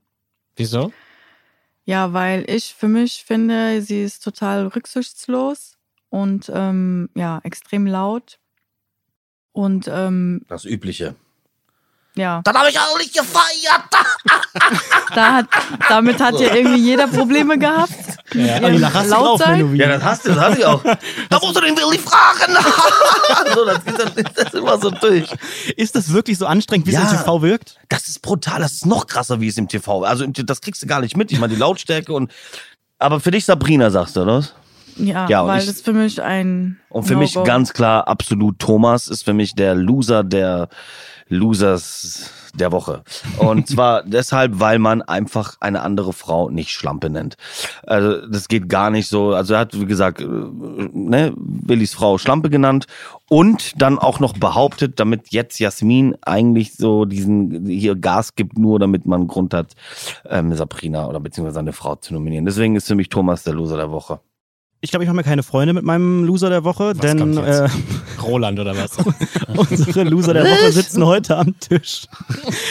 Wieso? Ja, weil ich für mich finde, sie ist total rücksichtslos und ähm, ja, extrem laut. Und ähm, Das Übliche. Ja, Dann habe ich auch nicht gefeiert. da hat, damit hat ja irgendwie jeder Probleme gehabt. Ja. Die Lach hast Lautsein. Menowin. Ja, das hast du, das hast du auch. Da musst du den Willi fragen. so, das geht dann das ist immer so durch. Ist das wirklich so anstrengend, wie Ja. es im TV wirkt? Das ist brutal, das ist noch krasser, wie es im TV. Also das kriegst du gar nicht mit. Ich meine, die Lautstärke und. Aber für dich Sabrina, sagst du, oder? Ja, Ja, weil ich- das für mich ein Und für mich No-Go. ganz klar, absolut Thomas ist für mich der Loser der Losers der Woche. Und zwar deshalb, weil man einfach eine andere Frau nicht Schlampe nennt. Also das geht gar nicht so. Also er hat, wie gesagt, äh, ne, Willis Frau Schlampe genannt und dann auch noch behauptet, damit jetzt Jasmin eigentlich so diesen hier Gas gibt, nur damit man Grund hat, ähm, Sabrina oder beziehungsweise seine Frau zu nominieren. Deswegen ist für mich Thomas der Loser der Woche. Ich glaube, ich mache mir keine Freunde mit meinem Loser der Woche, Was denn äh, Roland oder was? unsere Loser der Woche sitzen heute am Tisch.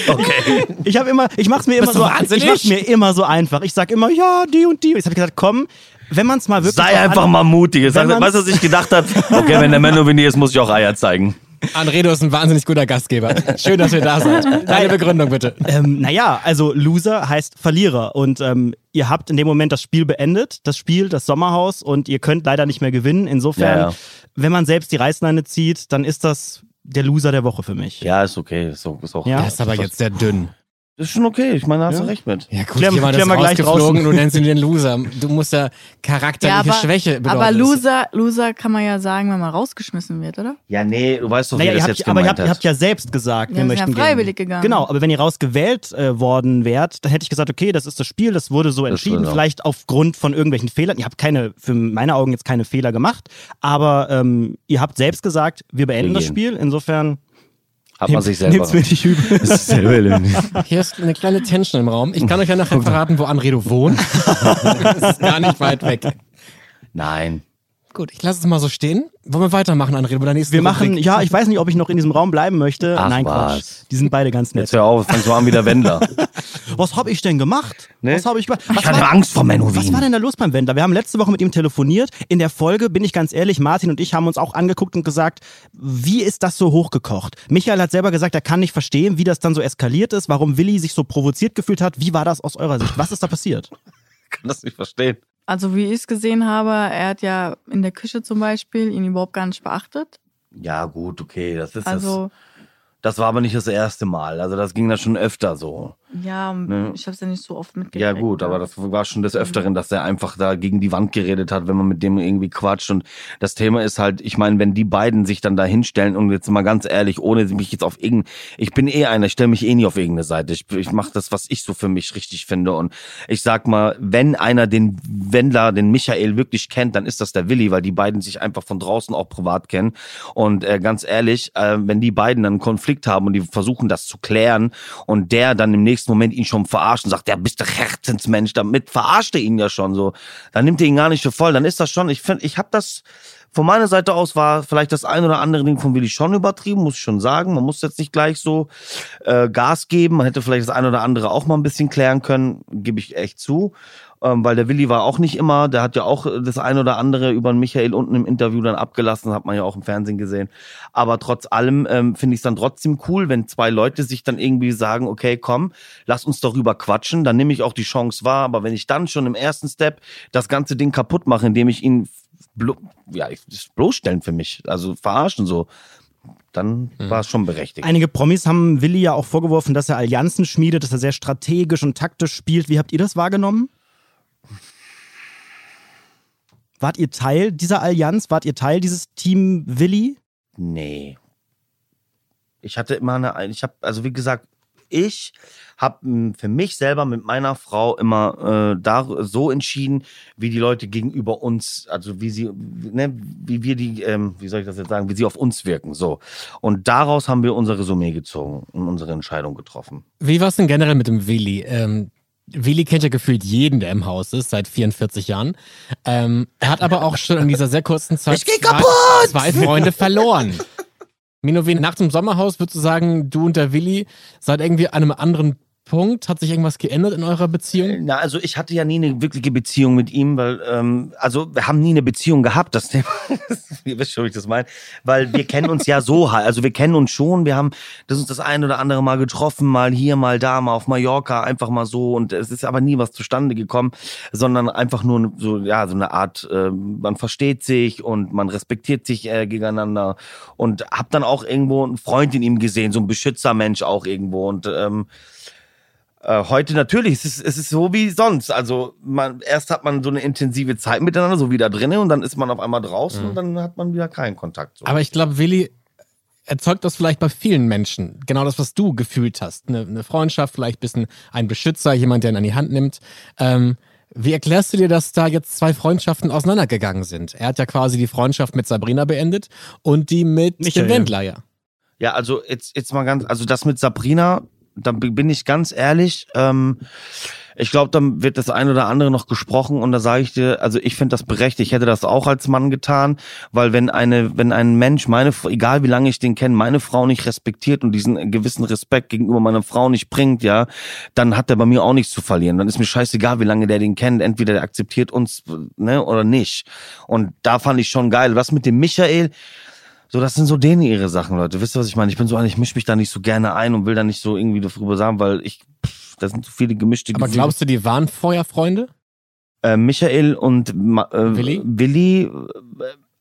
Okay. Ich habe immer, ich mach's mir immer so, wahnsinnig? ich mach's mir immer so einfach. Ich sag immer, ja, die und die. Jetzt habe ich gesagt, komm, wenn man es mal wirklich Sei einfach mal mutig. Sag, weißt du, was ich gedacht hat? Okay, wenn der Menowini ist, muss ich auch Eier zeigen. Anredo ist ein wahnsinnig guter Gastgeber. Schön, dass ihr da seid. Deine Begründung bitte. Ähm, naja, also Loser heißt Verlierer und ähm, ihr habt in dem Moment das Spiel beendet, das Spiel, das Sommerhaus und ihr könnt leider nicht mehr gewinnen. Insofern, Ja, ja. wenn man selbst die Reißleine zieht, dann ist das der Loser der Woche für mich. Ja, ist okay. Ist auch, ist auch Ja. Das ist aber jetzt sehr dünn. Ist schon okay. Ich meine, da hast Ja. du recht mit. Ja gut, Klär- jemand klär ist mal gleich rausgeflogen, du nennst ihn den Loser. Du musst ja charakterliche Ja, aber, Schwäche bedeuten. aber das. Loser, Loser kann man ja sagen, wenn man rausgeschmissen wird, oder? Ja, nee, du weißt doch, Naja, wie ihr das habt, jetzt aber ihr gemeint habt, ihr habt ja selbst gesagt, Ja, wir sind ja möchten freiwillig gehen. gegangen. Genau, aber wenn ihr rausgewählt äh, worden wärt, dann hätte ich gesagt, okay, das ist das Spiel, das wurde so Das entschieden, so. vielleicht aufgrund von irgendwelchen Fehlern. Ihr habt keine, für meine Augen jetzt keine Fehler gemacht, aber ähm, ihr habt selbst gesagt, wir beenden Wir das. Spiel. Insofern Hat man sich selber. nimmt's mir nicht übel. Das ist selber Hier ist eine kleine Tension im Raum. Ich kann euch ja nachher verraten, wo Anredo wohnt. das ist gar nicht weit weg. Nein. Gut, ich lasse es mal so stehen. Wollen wir weitermachen, Anredo, bei der nächsten Wir machen, Rubrik? ja, ich weiß nicht, ob ich noch in diesem Raum bleiben möchte. Ach, Nein, was. Quatsch. Die sind beide ganz nett. Jetzt hör auf, fangst du an wie der Wendler. Was habe ich denn gemacht? Nee. Was habe ich gemacht? Was Ich hatte war- Angst vor Was war Menowin. denn da los beim Wendler? Wir haben letzte Woche mit ihm telefoniert. In der Folge, bin ich ganz ehrlich, Martin und ich haben uns auch angeguckt und gesagt, wie ist das so hochgekocht? Michael hat selber gesagt, er kann nicht verstehen, wie das dann so eskaliert ist, warum Willi sich so provoziert gefühlt hat. Wie war das aus eurer Sicht? Was ist da passiert? Ich kann das nicht verstehen. Also wie ich es gesehen habe, er hat ja in der Küche zum Beispiel ihn überhaupt gar nicht beachtet. Ja, gut, okay. Das ist Also das. Das war aber nicht das erste Mal. Also das ging da schon öfter so. Ja, Ne. ich habe es ja nicht so oft mitgekriegt. Ja gut, aber das war schon des Öfteren, dass er einfach da gegen die Wand geredet hat, wenn man mit dem irgendwie quatscht. Und das Thema ist halt, ich meine, wenn die beiden sich dann da hinstellen und jetzt mal ganz ehrlich, ohne mich jetzt auf irgendein, ich bin eh einer, ich stelle mich eh nie auf irgendeine Seite. Ich, ich mache das, was ich so für mich richtig finde. Und ich sag mal, wenn einer den Wendler, den Michael wirklich kennt, dann ist das der Willi, weil die beiden sich einfach von draußen auch privat kennen. Und äh, ganz ehrlich, äh, wenn die beiden dann einen Konflikt haben und die versuchen das zu klären und der dann im nächsten Moment ihn schon verarscht und sagt, ja, bist du Herzensmensch, damit verarscht er ihn ja schon so. Dann nimmt er ihn gar nicht für voll. Dann ist das schon, ich finde, ich habe das von meiner Seite aus war vielleicht das ein oder andere Ding von Willi schon übertrieben, muss ich schon sagen. Man muss jetzt nicht gleich so äh, Gas geben. Man hätte vielleicht das ein oder andere auch mal ein bisschen klären können, gebe ich echt zu. Ähm, weil der Willi war auch nicht immer, der hat ja auch das ein oder andere über den Michael unten im Interview dann abgelassen, hat man ja auch im Fernsehen gesehen. Aber trotz allem ähm, finde ich es dann trotzdem cool, wenn zwei Leute sich dann irgendwie sagen, okay, komm, lass uns darüber quatschen, dann nehme ich auch die Chance wahr. Aber wenn ich dann schon im ersten Step das ganze Ding kaputt mache, indem ich ihn ja, ich- bloßstellen für mich, also verarschen so, dann war es schon berechtigt. Einige Promis haben Willi ja auch vorgeworfen, dass er Allianzen schmiedet, dass er sehr strategisch und taktisch spielt. Wie habt ihr das wahrgenommen? Wart ihr Teil dieser Allianz? Wart ihr Teil dieses Team Willi? Nee. Ich hatte immer eine, ich habe, also wie gesagt, ich habe für mich selber mit meiner Frau immer äh, da so entschieden, wie die Leute gegenüber uns, also wie sie, ne, wie wir die, ähm, wie soll ich das jetzt sagen, wie sie auf uns wirken, so. Und daraus haben wir unser Resümee gezogen und unsere Entscheidung getroffen. Wie war es denn generell mit dem Willi? Ähm, Willi kennt ja gefühlt jeden, der im Haus ist, seit 44 Jahren. Ähm, er hat aber auch schon in dieser sehr kurzen Zeit zwei, zwei Freunde verloren. Minowin, nach dem Sommerhaus würdest du sagen, du und der Willi seid irgendwie an einem anderen Punkt? Hat sich irgendwas geändert in eurer Beziehung? Na, also ich hatte ja nie eine wirkliche Beziehung mit ihm, weil, ähm, also wir haben nie eine Beziehung gehabt, das Thema. Ihr wisst schon, wie ich das meine. Weil wir kennen uns ja so halt, also wir kennen uns schon, wir haben das uns das ein oder andere Mal getroffen, mal hier, mal da, mal auf Mallorca, einfach mal so und es ist aber nie was zustande gekommen, sondern einfach nur so, ja, so eine Art, äh, man versteht sich und man respektiert sich äh, gegeneinander und hab dann auch irgendwo einen Freund in ihm gesehen, so ein Beschützermensch auch irgendwo und ähm, äh, heute natürlich, es ist, es ist so wie sonst. Also man, erst hat man so eine intensive Zeit miteinander, so wieder drinnen und dann ist man auf einmal draußen Mhm. und dann hat man wieder keinen Kontakt. So. Aber ich glaube, Willi erzeugt das vielleicht bei vielen Menschen. Genau das, was du gefühlt hast. Eine, eine Freundschaft, vielleicht ein bisschen ein Beschützer, jemand, der ihn an die Hand nimmt. Ähm, wie erklärst du dir, dass da jetzt zwei Freundschaften auseinandergegangen sind? Er hat ja quasi die Freundschaft mit Sabrina beendet und die mit Michael. dem Wendler, ja. Ja, also jetzt, jetzt mal ganz, also das mit Sabrina, da bin ich ganz ehrlich, ähm, ich glaube, dann wird das ein oder andere noch gesprochen und da sage ich dir, also ich finde das berechtigt. Ich hätte das auch als Mann getan, weil wenn eine, wenn ein Mensch meine, egal wie lange ich den kenne, meine Frau nicht respektiert und diesen gewissen Respekt gegenüber meiner Frau nicht bringt, ja, dann hat der bei mir auch nichts zu verlieren. Dann ist mir scheißegal, wie lange der den kennt. Entweder der akzeptiert uns, ne, oder nicht. Und da fand ich schon geil. Was mit dem Michael? So, das sind so denen ihre Sachen, Leute. Wisst ihr, was ich meine? Ich bin so einer, ich mische mich da nicht so gerne ein und will da nicht so irgendwie darüber sagen, weil ich, pff, das sind so viele gemischte Aber Gefühle. glaubst du, die waren vorher Freunde? äh, Michael und Ma äh, Willi? Willi, äh,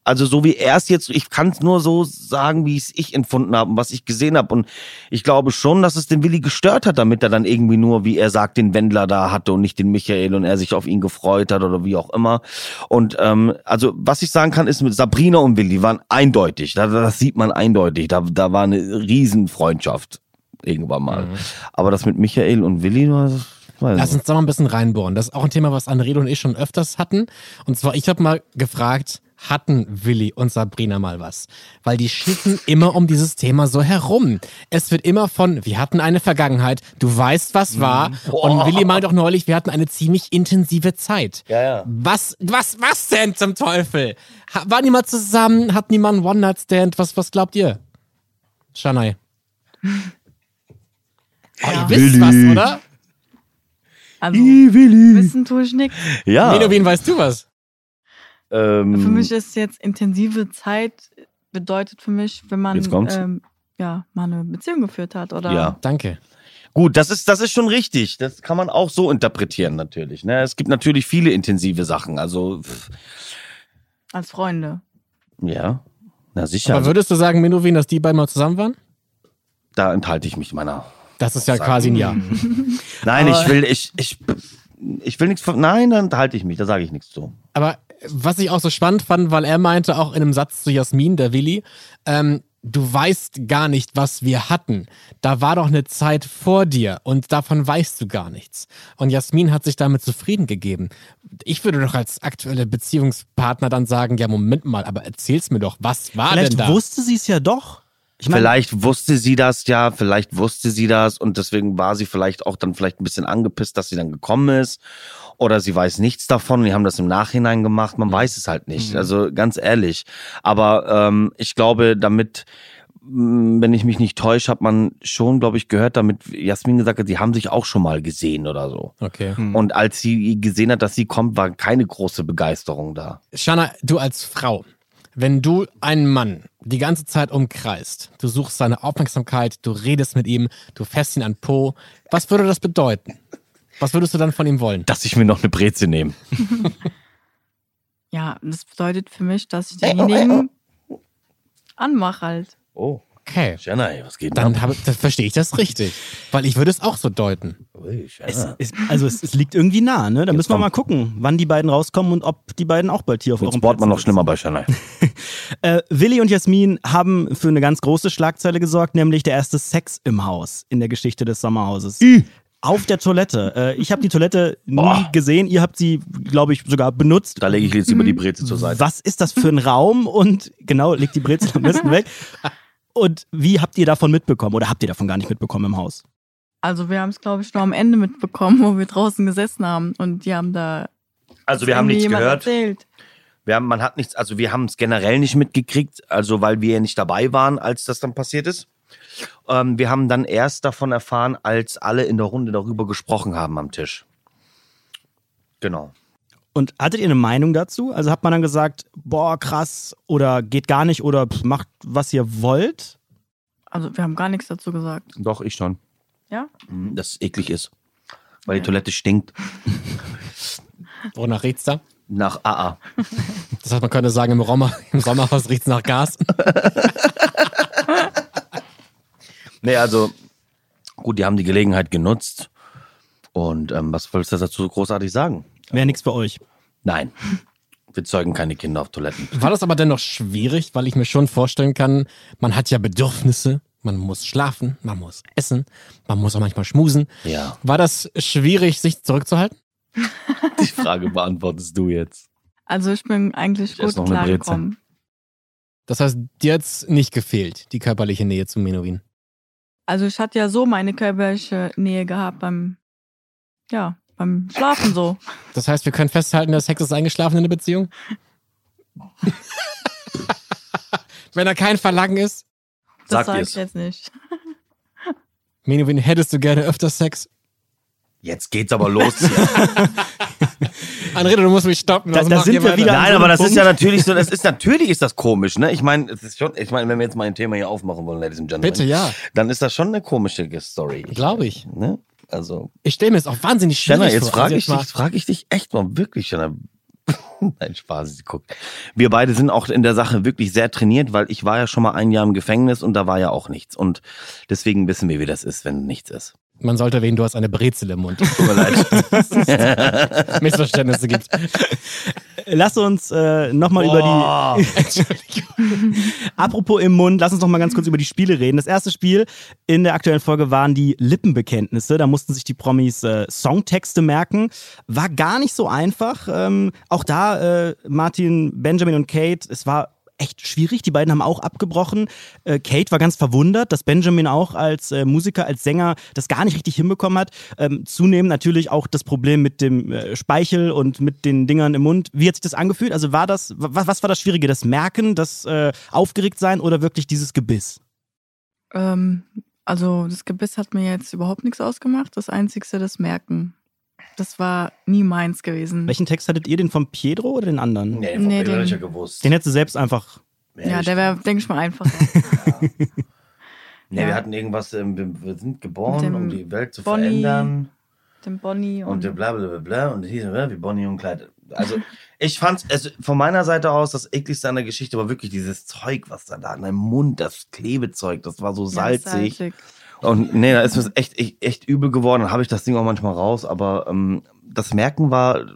also so wie er es jetzt, ich kann es nur so sagen, wie es ich empfunden habe und was ich gesehen habe. Und ich glaube schon, dass es den Willi gestört hat, damit er dann irgendwie nur, wie er sagt, den Wendler da hatte und nicht den Michael und er sich auf ihn gefreut hat oder wie auch immer. Und ähm, also was ich sagen kann, ist mit Sabrina und Willi waren eindeutig. Da, das sieht man eindeutig. Da, da war eine Riesenfreundschaft irgendwann mal. Aber das mit Michael und Willi, das weiß Lass uns da mal ein bisschen reinbohren. Das ist auch ein Thema, was Anredo und ich schon öfters hatten. Und zwar, ich habe mal gefragt, hatten Willi und Sabrina mal was? Weil die schicken immer um dieses Thema so herum. Es wird immer von, wir hatten eine Vergangenheit, du weißt, was war. Und Willi meint auch neulich, wir hatten eine ziemlich intensive Zeit. Ja, ja. Was, was, was denn zum Teufel? Die mal zusammen? Hatten die mal einen One-Night-Stand? Was, was glaubt ihr? Shanai. Oh, ihr wisst was, oder? Also, Willi. wissen tue ich nichts. Ja. Menowin, weißt du was? Ähm, Für mich ist jetzt intensive Zeit bedeutet für mich, wenn man ähm, ja, mal eine Beziehung geführt hat oder Ja. Danke. Gut, das ist, das ist schon richtig. Das kann man auch so interpretieren, natürlich. Ne? Es gibt natürlich viele intensive Sachen. Also, pff, als Freunde. ja, na sicher. Aber würdest du sagen, Menowin, dass die beiden mal zusammen waren? da enthalte ich mich meiner. Das ist ja Sag- quasi ein Ja. Nein, ich will, ich, ich, ich will nichts von. Nein, dann enthalte ich mich. Da sage ich nichts zu. Aber was ich auch so spannend fand, weil er meinte auch in einem Satz zu Jasmin, der Willi, ähm, du weißt gar nicht, was wir hatten. Da war doch eine Zeit vor dir und davon weißt du gar nichts. Und Jasmin hat sich damit zufrieden gegeben. Ich würde doch als aktuelle Beziehungspartner dann sagen, ja, Moment mal, aber erzähl's mir doch, was war Vielleicht denn da? wusste sie es ja doch. Ich meine, vielleicht wusste sie das ja, vielleicht wusste sie das und deswegen war sie vielleicht auch dann vielleicht ein bisschen angepisst, dass sie dann gekommen ist. Oder sie weiß nichts davon und die haben das im Nachhinein gemacht. Man weiß es halt nicht. Also ganz ehrlich. Aber ähm, ich glaube, damit, mh, wenn ich mich nicht täusche, hat man schon, glaube ich, gehört, damit Jasmin gesagt hat, die haben sich auch schon mal gesehen oder so. Okay. Und als sie gesehen hat, dass sie kommt, war keine große Begeisterung da. Shana, du als Frau, wenn du einen Mann die ganze Zeit umkreist, du suchst seine Aufmerksamkeit, du redest mit ihm, du fährst ihn an Po, was würde das bedeuten? Was würdest du dann von ihm wollen? Dass ich mir noch eine Breze nehme. Ja, das bedeutet für mich, dass ich denjenigen anmache halt. Oh, Okay, Jenny, was geht dann, habe, dann verstehe ich das richtig, weil ich würde es auch so deuten. Ui, es, es, also es, es liegt irgendwie nah, ne? Da müssen wir mal gucken, wann die beiden rauskommen und ob die beiden auch bald hier auf eurem bohrt man noch schlimmer sitzen. bei Jenny. Äh, Willi und Jasmin haben für eine ganz große Schlagzeile gesorgt, nämlich der erste Sex im Haus in der Geschichte des Sommerhauses. Auf der Toilette. Äh, ich habe die Toilette nie Boah. gesehen. Ihr habt sie, glaube ich, sogar benutzt. Da lege ich jetzt lieber die Breze zur Seite. Was ist das für ein Raum? Und genau, legt die Brezel am besten weg. Und wie habt ihr davon mitbekommen? Oder habt ihr davon gar nicht mitbekommen im Haus? Also wir haben es, glaube ich, nur am Ende mitbekommen, wo wir draußen gesessen haben und die haben da Also wir haben nichts gehört. erzählt. Wir haben, man hat nichts, also wir haben es generell nicht mitgekriegt, also weil wir ja nicht dabei waren, als das dann passiert ist. Ähm, wir haben dann erst davon erfahren, als alle in der Runde darüber gesprochen haben am Tisch. Genau. Und hattet ihr eine Meinung dazu? Also hat man dann gesagt, boah, krass, oder geht gar nicht, oder pff, macht, was ihr wollt? Also wir haben gar nichts dazu gesagt. Doch, ich schon. Ja? Mhm, Dass es eklig ist. Weil die Ja. Toilette stinkt Wonach riecht's da? nach AA. Das heißt, man könnte sagen, im, Sommer, im Sommerhaus riecht's nach Gas. Nee, also gut, die haben die Gelegenheit genutzt. Und ähm, was wolltest du dazu großartig sagen? Wäre nichts für euch. Nein. Wir zeugen keine Kinder auf Toiletten. War das aber dennoch schwierig, weil ich mir schon vorstellen kann, man hat ja Bedürfnisse, man muss schlafen, man muss essen, man muss auch manchmal schmusen. Ja. War das schwierig, sich zurückzuhalten? Die Frage beantwortest du jetzt. Also ich bin eigentlich Ich gut klargekommen. Das heißt, dir hat's nicht gefehlt, die körperliche Nähe zu Menowin. Also ich hatte ja so meine körperliche Nähe gehabt beim, ja, beim Schlafen so. Das heißt, wir können festhalten, der Sex ist eingeschlafen in der Beziehung? Wenn da kein Verlangen ist? Das Sag sag ich jetzt nicht. Menowin, hättest du gerne öfter Sex? Jetzt geht's aber los. Anrede, du musst mich stoppen. Da- da sind wir wieder- Nein, aber das ist ja Punkt. natürlich so, das ist natürlich ist das komisch, ne? Ich meine, es ist schon, ich meine, wenn wir jetzt mal ein Thema hier aufmachen wollen, Ladies and Gentlemen, Bitte, ja. dann ist das schon eine komische Story. Glaube ich. Ne? Also, Ich stelle mir es auch wahnsinnig schwierig Jenna, jetzt vor. frage Also ich mal- dich, frage ich dich echt mal wirklich, Jenna. Nein, Spaß, sie guckt. Wir beide sind auch in der Sache wirklich sehr trainiert, weil ich war ja schon mal ein Jahr im Gefängnis und da war ja auch nichts. Und deswegen wissen wir, wie das ist, wenn nichts ist. Man sollte erwähnen, du hast eine Brezel im Mund. Tut mir leid. Missverständnisse gibt. Lass uns äh, nochmal über die. Entschuldigung. Apropos im Mund, lass uns noch mal ganz kurz über die Spiele reden. Das erste Spiel in der aktuellen Folge waren die Lippenbekenntnisse. Da mussten sich die Promis äh, Songtexte merken. War gar nicht so einfach. Ähm, auch da, äh, Martin, Benjamin und Kate, es war echt schwierig. Die beiden haben auch abgebrochen. Äh, Kate war ganz verwundert, dass Benjamin auch als äh, Musiker, als Sänger das gar nicht richtig hinbekommen hat. Ähm, zunehmend natürlich auch das Problem mit dem äh, Speichel und mit den Dingern im Mund. Wie hat sich das angefühlt? Also war das, was, was war das Schwierige? Das Merken, das äh, Aufgeregtsein oder wirklich dieses Gebiss? Ähm, also das Gebiss hat mir jetzt überhaupt nichts ausgemacht. Das Einzigste, das Merken. Das war nie meins gewesen. Welchen Text hattet ihr, den von Pedro oder den anderen? Nee, Nee, nee, den- den ich ja gewusst. Den hättest du selbst einfach. ja, der wäre, denke ich mal, einfacher. Nee, Ja. wir hatten irgendwas, ähm, wir, wir sind geboren, um die Welt zu Bonnie verändern. Dem Bonnie Und und, bla bla bla bla und hieß äh, wie Bonnie und Clyde. Also ich fand's, also von meiner Seite aus, das ekligste an der Geschichte war wirklich dieses Zeug, was da da in deinem Mund, das Klebezeug, das war so Ja, salzig. Und nee, da ist mir echt, echt, echt übel geworden. Dann habe ich das Ding auch manchmal raus, aber ähm, das Merken war,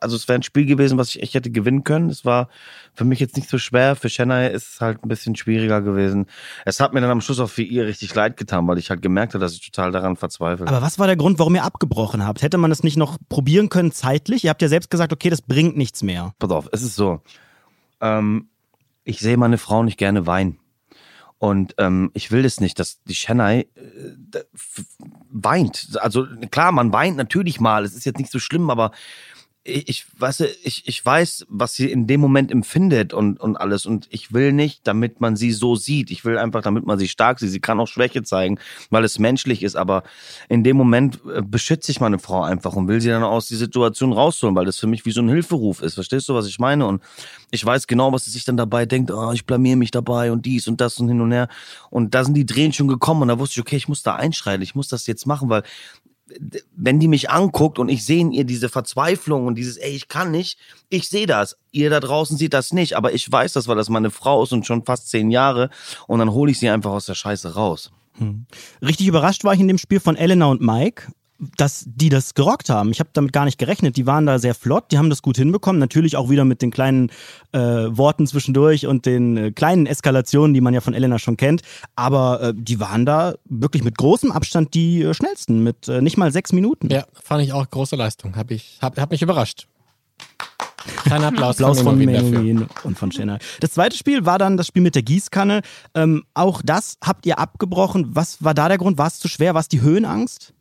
also es wäre ein Spiel gewesen, was ich echt hätte gewinnen können. Es war für mich jetzt nicht so schwer. Für Chennai ist es halt ein bisschen schwieriger gewesen. Es hat mir dann am Schluss auch für ihr richtig leid getan, weil ich halt gemerkt habe, dass ich total daran verzweifle. Aber was war der Grund, warum ihr abgebrochen habt? Hätte man das nicht noch probieren können zeitlich? Ihr habt ja selbst gesagt, okay, das bringt nichts mehr. pass auf, es ist so. Ähm, ich sehe meine Frau nicht gerne weinen. Und ähm, ich will das nicht, dass die Chennai äh, weint. Also klar, man weint natürlich mal. Es ist jetzt nicht so schlimm, aber ich, weiß, ich, ich weiß, was sie in dem Moment empfindet und, und alles. Und ich will nicht, damit man sie so sieht. Ich will einfach, damit man sie stark sieht. Sie kann auch Schwäche zeigen, weil es menschlich ist. Aber in dem Moment äh, beschütze ich meine Frau einfach und will sie dann aus der Situation rausholen, weil das für mich wie so ein Hilferuf ist. Verstehst du, was ich meine? Und ich weiß genau, was sie sich dann dabei denkt. Oh, ich blamier mich dabei und dies und das und hin und her. Und da sind die Tränen schon gekommen und da wusste ich, okay, ich muss da einschreiten. Ich muss das jetzt machen, weil wenn die mich anguckt und ich sehe in ihr diese Verzweiflung und dieses, ey, ich kann nicht, ich sehe das. Ihr da draußen seht das nicht, aber ich weiß das, weil das meine Frau ist und schon fast zehn Jahre und dann hole ich sie einfach aus der Scheiße raus. Richtig überrascht war ich in dem Spiel von Elena und Mike, dass die das gerockt haben. Ich habe damit gar nicht gerechnet. Die waren da sehr flott, die haben das gut hinbekommen. Natürlich auch wieder mit den kleinen äh, Worten zwischendurch und den äh, kleinen Eskalationen, die man ja von Elena schon kennt. Aber äh, die waren da wirklich mit großem Abstand die äh, schnellsten, mit äh, nicht mal sechs Minuten. Ja, fand ich auch große Leistung. Hab ich, hab, hab mich überrascht. Kleiner Applaus, Applaus von dafür. Menowin und von Chennai. Das zweite Spiel war dann das Spiel mit der Gießkanne. Ähm, auch das habt ihr abgebrochen. Was war da der Grund? War es zu schwer? War es die Höhenangst?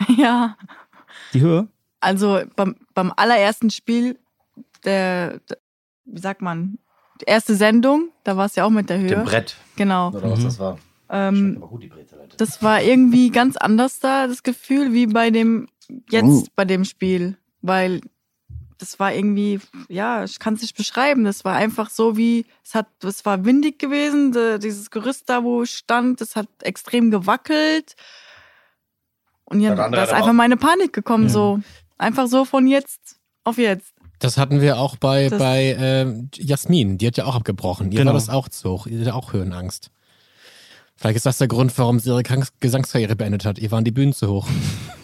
Ja, Die Höhe? also beim, beim allerersten Spiel, der, wie sagt man, die erste Sendung, da war es ja auch mit der Höhe. Dem Brett. Genau. Oder was das war. Ähm, Aber gut, Alter. das war irgendwie ganz anders da, das Gefühl, wie bei dem, jetzt Oh. bei dem Spiel. Weil das war irgendwie, ja, ich kann es nicht beschreiben. Das war einfach so wie, es hat, es war windig gewesen, dieses Gerüst da, wo ich stand, das hat extrem gewackelt. Und ja, da ist aber einfach meine Panik gekommen, Ja. so. Einfach so von jetzt auf jetzt. Das hatten wir auch bei, Das- bei ähm, Jasmin. Die hat ja auch abgebrochen. Ihr Genau. war das auch zu hoch. Ihr hatte auch Höhenangst. Vielleicht ist das der Grund, warum sie ihre Gesangskarriere beendet hat. Ihr waren die Bühnen zu hoch.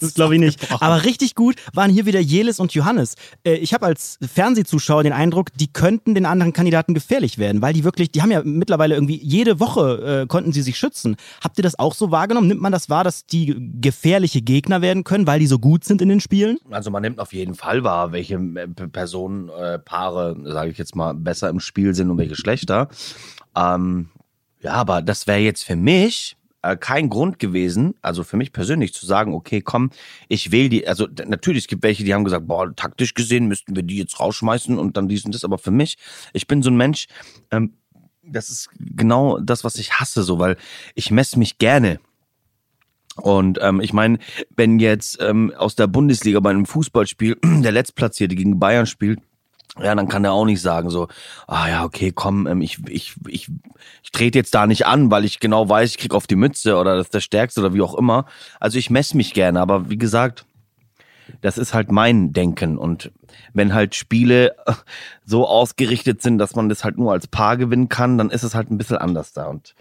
Das glaube ich nicht. Aber richtig gut waren hier wieder Jelis und Johannes. Äh, Ich habe als Fernsehzuschauer den Eindruck, die könnten den anderen Kandidaten gefährlich werden, weil die wirklich, die haben ja mittlerweile irgendwie jede Woche äh, konnten sie sich schützen. Habt ihr das auch so wahrgenommen? Nimmt man das wahr, dass die gefährliche Gegner werden können, weil die so gut sind in den Spielen? Also man nimmt auf jeden Fall wahr, welche äh, Personen, äh, Paare, sage ich jetzt mal, besser im Spiel sind und welche schlechter. Ähm, ja, aber das wäre jetzt für mich äh, kein Grund gewesen, also für mich persönlich zu sagen, okay, komm, ich wähle die. Also natürlich, es gibt welche, die haben gesagt, boah, taktisch gesehen müssten wir die jetzt rausschmeißen und dann dies und das. Aber für mich, ich bin so ein Mensch, ähm, das ist genau das, was ich hasse, so, weil ich messe mich gerne und ähm, ich meine, wenn jetzt ähm, aus der Bundesliga bei einem Fußballspiel der Letztplatzierte gegen Bayern spielt, ja, dann kann er auch nicht sagen so, ah ja, okay, komm, ähm, ich, ich, ich, ich trete jetzt da nicht an, weil ich genau weiß, ich krieg auf die Mütze oder das ist der Stärkste oder wie auch immer. Also ich messe mich gerne, aber wie gesagt, das ist halt mein Denken. Und wenn halt Spiele so ausgerichtet sind, dass man das halt nur als Paar gewinnen kann, dann ist es halt ein bisschen anders da. Und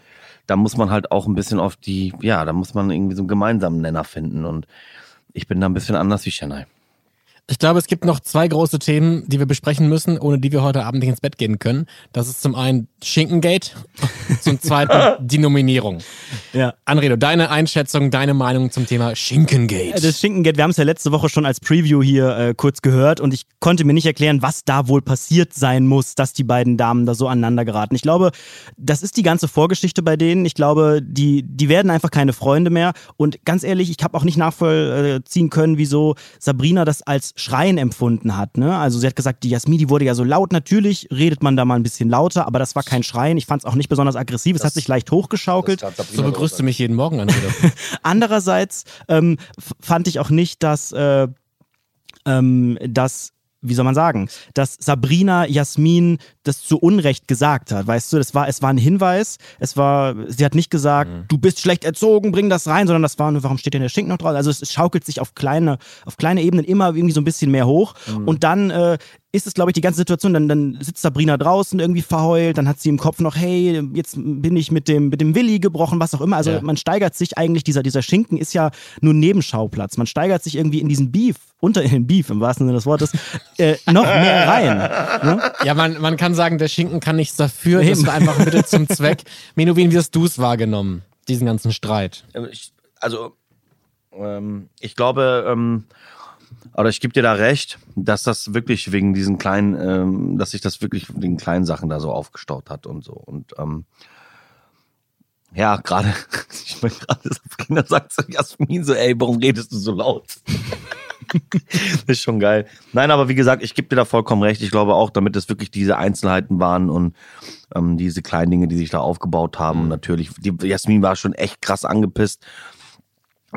da muss man halt auch ein bisschen auf die, ja, da muss man irgendwie so einen gemeinsamen Nenner finden. Und ich bin da ein bisschen anders wie Chennai. Ich glaube, es gibt noch zwei große Themen, die wir besprechen müssen, ohne die wir heute Abend nicht ins Bett gehen können. Das ist zum einen Schinkengate, zum zweiten die Nominierung. Ja. Anredo, deine Einschätzung, deine Meinung zum Thema Schinkengate. Äh, Das Schinkengate, wir haben es ja letzte Woche schon als Preview hier äh, kurz gehört und ich konnte mir nicht erklären, was da wohl passiert sein muss, dass die beiden Damen da so aneinander geraten. Ich glaube, das ist die ganze Vorgeschichte bei denen. Ich glaube, die, die werden einfach keine Freunde mehr. Und ganz ehrlich, ich habe auch nicht nachvollziehen können, wieso Sabrina das als Schreien empfunden hat. Ne? Also sie hat gesagt, die Jasmin, die wurde ja so laut. Natürlich redet man da mal ein bisschen lauter, aber das war kein Schreien. Ich fand es auch nicht besonders aggressiv. Es hat sich leicht hochgeschaukelt. so begrüßt du mich jeden Morgen, Anredo. Andererseits ähm, fand ich auch nicht, dass, äh, ähm, dass wie soll man sagen, dass Sabrina Jasmin das zu Unrecht gesagt hat. Weißt du, das war, es war ein Hinweis. Es war, sie hat nicht gesagt, du bist schlecht erzogen, bring das rein, sondern das war nur, warum steht denn der Schinken noch drauf? Also es, es schaukelt sich auf kleine, auf kleine Ebenen immer irgendwie so ein bisschen mehr hoch. Und dann äh, ist es, glaube ich, die ganze Situation, dann, dann sitzt Sabrina draußen irgendwie verheult, dann hat sie im Kopf noch, hey, jetzt bin ich mit dem, mit dem Willi gebrochen, was auch immer. Also Ja. man steigert sich eigentlich, dieser, dieser Schinken ist ja nur ein Nebenschauplatz. Man steigert sich irgendwie in diesen Beef, unter in den Beef im wahrsten Sinne des Wortes, äh, noch mehr rein. Ne? Ja, man, man kann sagen, der Schinken kann nichts dafür. Das Eben. war einfach ein Mittel zum Zweck. Menowin, wie hast du es wahrgenommen, diesen ganzen Streit? Ähm, Ich, also, ähm, ich glaube, ähm, oder ich gebe dir da recht, dass das wirklich wegen diesen kleinen, ähm, dass sich das wirklich wegen kleinen Sachen da so aufgestaut hat und so. Und ähm, ja, gerade, ich meine, gerade Sabrina sagt so, Jasmin so, ey, warum redest du so laut? das ist schon geil. Nein, aber wie gesagt, ich gebe dir da vollkommen recht. Ich glaube auch, damit es wirklich diese Einzelheiten waren und ähm, diese kleinen Dinge, die sich da aufgebaut haben. Und natürlich, die Jasmin war schon echt krass angepisst.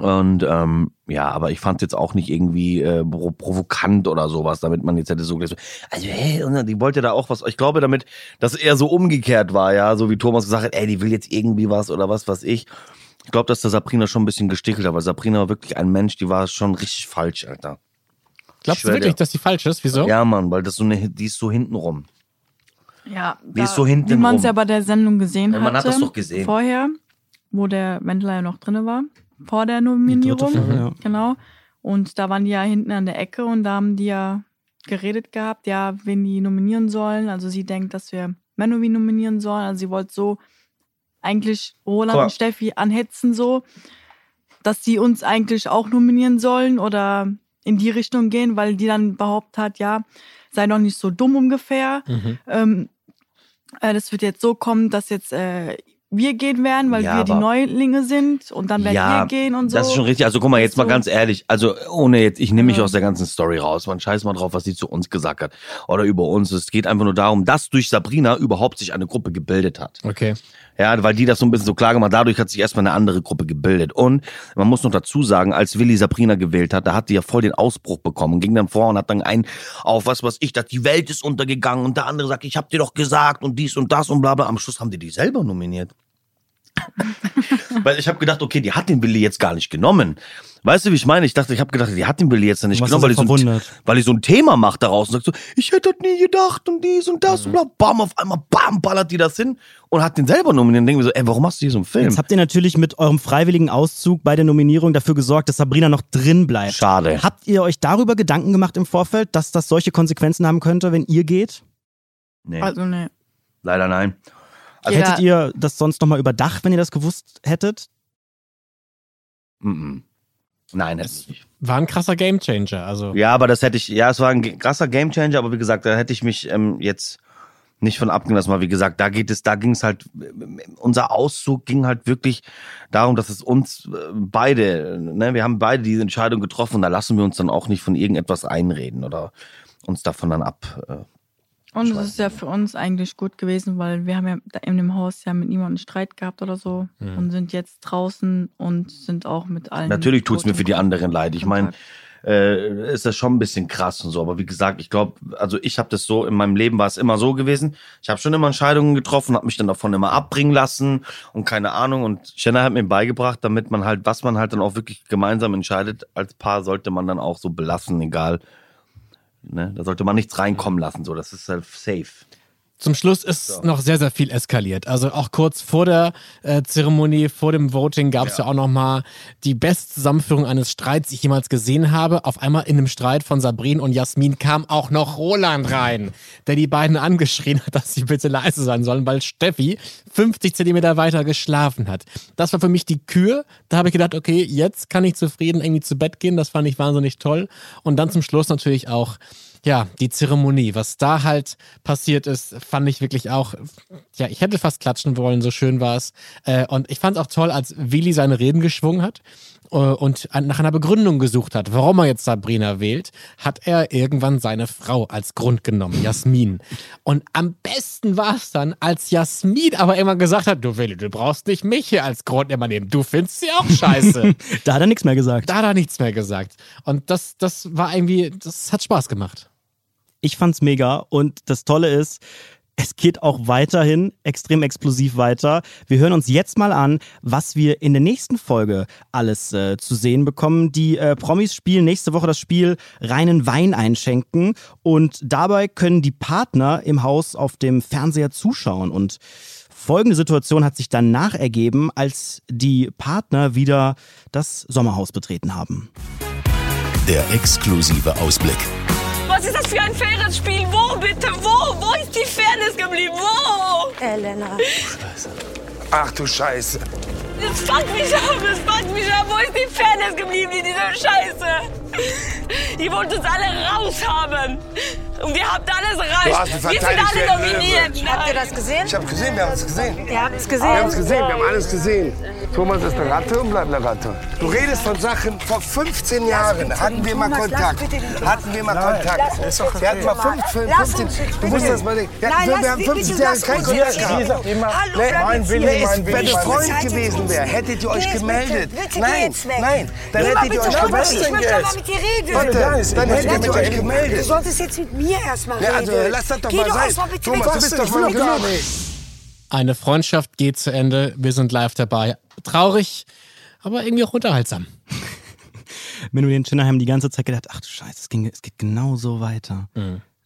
Und ähm, ja, aber ich fand jetzt auch nicht irgendwie äh, pro provokant oder sowas, damit man jetzt hätte so gesagt, also hey, die wollte da auch was. Ich glaube damit, dass er so umgekehrt war, ja, so wie Thomas gesagt hat, ey, die will jetzt irgendwie was oder was, was ich. Ich glaube, dass der Sabrina schon ein bisschen gestickelt hat, weil Sabrina war wirklich ein Mensch, die war schon richtig falsch, Alter. Glaubst du wirklich, dir. dass die falsch ist? Wieso? Ja, Mann, weil das so eine, die ist so hintenrum. Ja, Die ist so hinten wie man es ja bei der Sendung gesehen Ja, man hat das doch gesehen. Vorher, wo der Wendler ja noch drinne war, vor der Nominierung. Folge, ja. Genau. Und da waren die ja hinten an der Ecke und da haben die ja geredet gehabt, ja, wen die nominieren sollen. Also sie denkt, dass wir Menowin nominieren sollen. Also sie wollte so eigentlich Roland mal. und Steffi anhetzen so, dass sie uns eigentlich auch nominieren sollen oder in die Richtung gehen, weil die dann behauptet hat, ja, sei doch nicht so dumm ungefähr. Mhm. Ähm, äh, das wird jetzt so kommen, dass jetzt äh, wir gehen werden, weil Ja, wir die Neulinge sind und dann werden Ja, wir gehen und so. Das ist schon richtig. Also guck mal, jetzt mal ganz ehrlich. Also ohne jetzt, ich nehme mich Ja. aus der ganzen Story raus. Man scheiß mal drauf, was sie zu uns gesagt hat. Oder über uns. Es geht einfach nur darum, dass durch Sabrina überhaupt sich eine Gruppe gebildet hat. Okay. Ja, weil die das so ein bisschen so klar gemacht. Dadurch hat sich erstmal eine andere Gruppe gebildet. Und man muss noch dazu sagen, als Willi Sabrina gewählt hat, da hat die ja voll den Ausbruch bekommen. Ging dann vor und hat dann einen auf was was ich, dass die Welt ist untergegangen und der andere sagt, ich hab dir doch gesagt und dies und das und bla bla. Am Schluss haben die die selber nominiert. Weil ich habe gedacht, okay, die hat den Willi jetzt gar nicht genommen. Weißt du, wie ich meine? Ich dachte, ich habe gedacht, die hat den Willi jetzt nicht genommen, weil die, so ein, weil die so ein Thema macht daraus und sagt so, ich hätte das nie gedacht und dies und das und bla, bam, auf einmal, bam, ballert die das hin und hat den selber nominiert. Und denken wir so, ey, warum machst du hier so einen Film? Jetzt habt ihr natürlich mit eurem freiwilligen Auszug bei der Nominierung dafür gesorgt, dass Sabrina noch drin bleibt. Schade. Habt ihr euch darüber Gedanken gemacht im Vorfeld, dass das solche Konsequenzen haben könnte, wenn ihr geht? Nee, also ne. leider nein. Also Hättet ihr das sonst nochmal überdacht, wenn ihr das gewusst hättet? Mm-mm. Nein, hätte ich nicht. War ein krasser Gamechanger. Also Ja, aber das hätte ich, ja, es war ein krasser Gamechanger, aber wie gesagt, da hätte ich mich ähm, jetzt nicht von abgehen lassen, weil wie gesagt, da geht es, da ging es halt, unser Auszug ging halt wirklich darum, dass es uns äh, beide, ne, wir haben beide diese Entscheidung getroffen, da lassen wir uns dann auch nicht von irgendetwas einreden oder uns davon dann ab. Äh, Und es ist ja für uns eigentlich gut gewesen, weil wir haben ja in dem Haus ja mit niemandem Streit gehabt oder so Mhm. und sind jetzt draußen und sind auch mit allen. Natürlich tut's mir gut für die anderen leid. Ich meine, äh, ist das schon ein bisschen krass und so. Aber wie gesagt, ich glaube, also ich habe das so, in meinem Leben war es immer so gewesen. Ich habe schon immer Entscheidungen getroffen, habe mich dann davon immer abbringen lassen und keine Ahnung. Und Shanna hat mir beigebracht, damit man halt, was man halt dann auch wirklich gemeinsam entscheidet, als Paar sollte man dann auch so belassen, egal. Ne? Da sollte man nichts reinkommen lassen, so. Das ist halt safe. Zum Schluss ist noch sehr, sehr viel eskaliert. Also auch kurz vor der äh, Zeremonie, vor dem Voting gab es ja. auch noch mal die beste Zusammenführung eines Streits, die ich jemals gesehen habe. Auf einmal in einem Streit von Sabrin und Jasmin kam auch noch Roland rein, der die beiden angeschrien hat, dass sie bitte leise sein sollen, weil Steffi 50 Zentimeter weiter geschlafen hat. Das war für mich die Kür. Da habe ich gedacht, okay, jetzt kann ich zufrieden irgendwie zu Bett gehen. Das fand ich wahnsinnig toll. Und dann zum Schluss natürlich auch ja, die Zeremonie, was da halt passiert ist, fand ich wirklich auch, ja, ich hätte fast klatschen wollen, so schön war es. Äh, und ich fand es auch toll, als Willi seine Reden geschwungen hat und an, nach einer Begründung gesucht hat, warum er jetzt Sabrina wählt, hat er irgendwann seine Frau als Grund genommen, Jasmin. Und am besten war es dann, als Jasmin aber immer gesagt hat, du Willi, du brauchst nicht mich hier als Grund immer nehmen, du findest sie auch scheiße. Da hat er nichts mehr gesagt. da hat er nichts mehr gesagt. Und das, das war irgendwie, das hat Spaß gemacht. Ich fand's mega und das Tolle ist, es geht auch weiterhin extrem explosiv weiter. Wir hören uns jetzt mal an, was wir in der nächsten Folge alles äh, zu sehen bekommen. Die äh, Promis spielen nächste Woche das Spiel reinen Wein einschenken und dabei können die Partner im Haus auf dem Fernseher zuschauen und Folgende Situation hat sich danach ergeben, als die Partner wieder das Sommerhaus betreten haben. Der exklusive Ausblick. Was ist das für ein faires Spiel? Wo bitte? Wo? Wo ist die Fairness geblieben? Wo? Elena. Ach du Scheiße. Es fuckt mich ab, es fuckt mich ab. Wo ist die Fairness geblieben in dieser Scheiße? Ihr wollt uns alle raushaben. Und ihr habt alles erreicht. mich Wir sind alle nominiert. Habt ihr das gesehen? Ich hab gesehen, wir haben es gesehen. Ihr habt es Wir haben es gesehen? gesehen, wir haben alles gesehen. Thomas ist eine Ratte und bleibt eine Ratte. Du redest von Sachen, vor 15 Jahren hatten wir mal Kontakt. Hatten wir mal Kontakt. Wir hatten mal Thomas. 15, Lass 15 uns du musst das mal denken. Wir, haben bitte, 15 lass Jahre keinen. Kontakt gehabt. Wenn jetzt es hier. wenn Bitte, Freund gewesen wäre, hättet ihr euch gemeldet. Nein, nein, dann hättet ihr euch gemeldet. Ich mal mit dir reden. Warte, dann hättet ihr euch Du gemeldet. solltest jetzt mit mir erstmal Ja, reden. also lass das doch Geh mal doch sein. erstmal bitte Thomas, du bist doch schon gar nicht. Eine Freundschaft geht zu Ende. Wir sind live dabei. Traurig, aber irgendwie auch unterhaltsam. Menu und Chinna haben die ganze Zeit gedacht, ach du Scheiße, es, ging, es geht genau so weiter.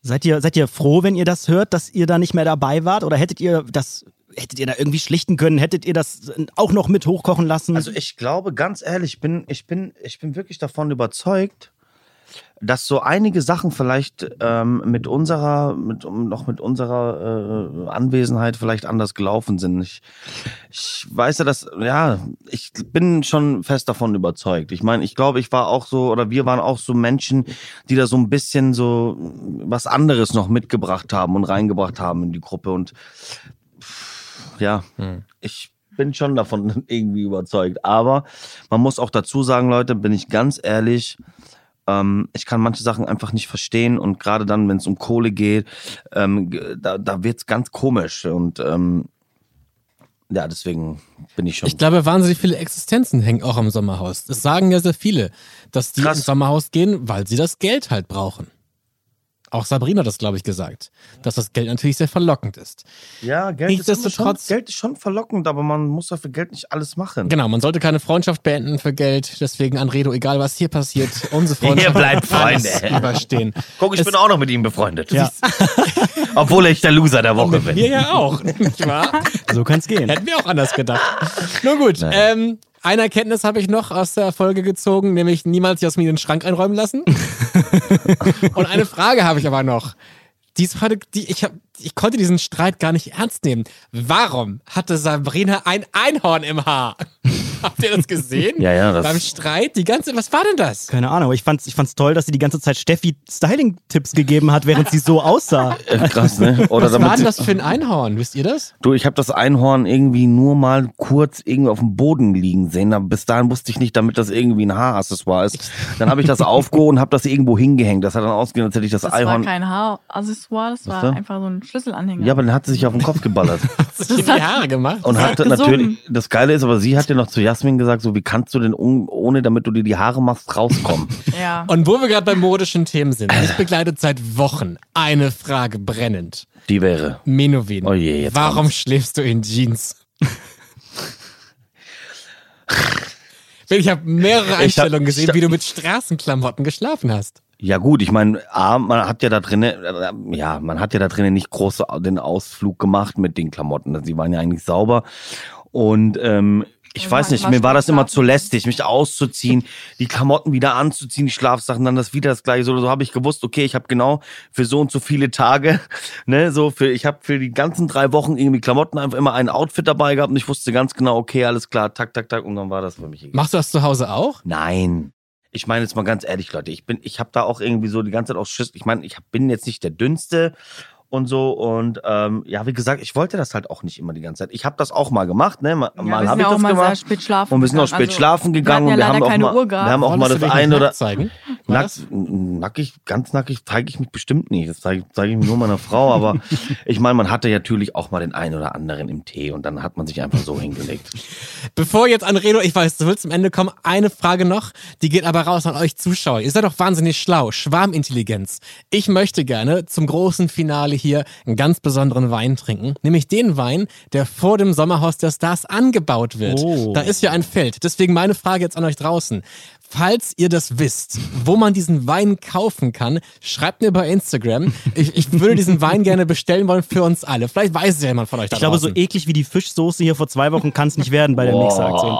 Seid, ihr, seid ihr froh, wenn ihr das hört, dass ihr da nicht mehr dabei wart? Oder hättet ihr das, hättet ihr da irgendwie schlichten können? Hättet ihr das auch noch mit hochkochen lassen? Also ich glaube, ganz ehrlich, ich bin, ich bin, ich bin wirklich davon überzeugt, dass so einige Sachen vielleicht ähm, mit unserer, mit, noch mit unserer äh, Anwesenheit vielleicht anders gelaufen sind. Ich, ich weiß ja, dass, ja, ich bin schon fest davon überzeugt. Ich meine, ich glaube, ich war auch so, oder wir waren auch so Menschen, die da so ein bisschen so was anderes noch mitgebracht haben und reingebracht haben in die Gruppe und ja, ich bin schon davon irgendwie überzeugt. Aber man muss auch dazu sagen, Leute, bin ich ganz ehrlich, ähm, ich kann manche Sachen einfach nicht verstehen und gerade dann, wenn es um Kohle geht, ähm, da, da wird's ganz komisch und ähm, ja, deswegen bin ich schon. Ich glaube, wahnsinnig viele Existenzen hängen auch am Sommerhaus. Das sagen ja sehr viele, dass die Krass. ins Sommerhaus gehen, weil sie das Geld halt brauchen. Auch Sabrina hat das, glaube ich, gesagt, dass das Geld natürlich sehr verlockend ist. ja, Geld ist, schon, Nichtsdestotrotz- Geld ist schon verlockend, aber man muss ja für Geld nicht alles machen. Genau, man sollte keine Freundschaft beenden für Geld. Deswegen, Anredo, egal was hier passiert, unsere Freundschaft bleibt alles Freunde. überstehen. Guck, ich Es- bin auch noch mit ihm befreundet. Ja. Obwohl ich der Loser der Woche bin. Wir ja auch, nicht wahr? So kann's gehen. Hätten wir auch anders gedacht. Nun gut, ähm, eine Erkenntnis habe ich noch aus der Folge gezogen, nämlich niemals Jasmin in den Schrank einräumen lassen. Und eine Frage habe ich aber noch. Die ist heute, die, ich, hab, ich konnte diesen Streit gar nicht ernst nehmen. Warum hatte Sabrina ein Einhorn im Haar? Habt ihr das gesehen? Ja, ja, das- Beim Streit, die ganze, was war denn das? Keine Ahnung, aber ich fand's, ich fand's toll, dass sie die ganze Zeit Steffi Styling-Tipps gegeben hat, während sie so aussah. Äh, Krass, ne? Oder Was war denn das für ein Einhorn? Wisst ihr das? Du, ich habe das Einhorn irgendwie nur mal kurz irgendwie auf dem Boden liegen sehen. Aber bis dahin wusste ich nicht, damit das irgendwie ein Haaraccessoire ist. Dann habe ich das aufgehoben und habe das irgendwo hingehängt. Das hat dann ausgesehen, als hätte ich das, Das war Einhorn. kein Haaraccessoire, das war einfach so ein Schlüsselanhänger. Ja, aber dann hat sie sich auf den Kopf geballert. Du in die Haare gemacht? Und hat hat natürlich, das Geile ist, aber sie hat ja noch zu Jasmin gesagt, so wie kannst du denn ohne, damit du dir die Haare machst, rauskommen? ja. Und wo wir gerade bei modischen Themen sind, mich begleitet seit Wochen eine Frage brennend. Die wäre. Menowin, Oh je, jetzt warum kommt's. schläfst du in Jeans? Ich habe mehrere Einstellungen gesehen, wie du mit Straßenklamotten geschlafen hast. Ja gut, ich meine, A, man hat ja da drinnen, ja, man hat ja da drinnen nicht groß den Ausflug gemacht mit den Klamotten. Die waren ja eigentlich sauber. Und ähm, ich Und weiß nicht, mir war das immer zu lästig, mich auszuziehen, die Klamotten wieder anzuziehen, die Schlafsachen, dann das wieder das gleiche. So, so habe ich gewusst, okay, ich habe genau für so und so viele Tage, ne, so für, ich habe für die ganzen drei Wochen irgendwie Klamotten einfach immer ein Outfit dabei gehabt und ich wusste ganz genau, okay, alles klar, tak, tak, tak, und dann war das für mich egal. Machst du das zu Hause auch? Nein. Ich meine jetzt mal ganz ehrlich, Leute, ich bin, ich habe da auch irgendwie so die ganze Zeit auch Schiss. Ich meine, ich bin jetzt nicht der dünnste und so und ähm, ja, wie gesagt, ich wollte das halt auch nicht immer die ganze Zeit. Ich habe das auch mal gemacht, ne? Mal, ja, mal wir habe sind ich ja auch das mal sehr gemacht. spät schlafen Und wir sind auch gegangen. spät Also, schlafen gegangen wir und wir haben ja auch mal, Uhr gehabt. wir haben auch mal das du dich ein nicht oder nackt zeigen? Nackt, nackig, ganz nackig zeige ich mich bestimmt nicht. Das zeige zeig ich mir nur meiner Frau. Aber ich meine, man hatte ja natürlich auch mal den einen oder anderen im Tee und dann hat man sich einfach so hingelegt. Bevor jetzt Anredo, ich weiß, du willst zum Ende kommen, eine Frage noch, die geht aber raus an euch Zuschauer. Ihr seid doch wahnsinnig schlau, Schwarmintelligenz. Ich möchte gerne zum großen Finale hier einen ganz besonderen Wein trinken, nämlich den Wein, der vor dem Sommerhaus der Stars angebaut wird. Oh. Da ist ja ein Feld. Deswegen meine Frage jetzt an euch draußen. Falls ihr das wisst, wo man diesen Wein kaufen kann, schreibt mir bei Instagram. Ich, ich würde diesen Wein gerne bestellen wollen für uns alle. Vielleicht weiß es ja jemand von euch da Ich glaube, so draußen. eklig wie die Fischsoße hier vor zwei Wochen kann es nicht werden bei der Mixer-Aktion.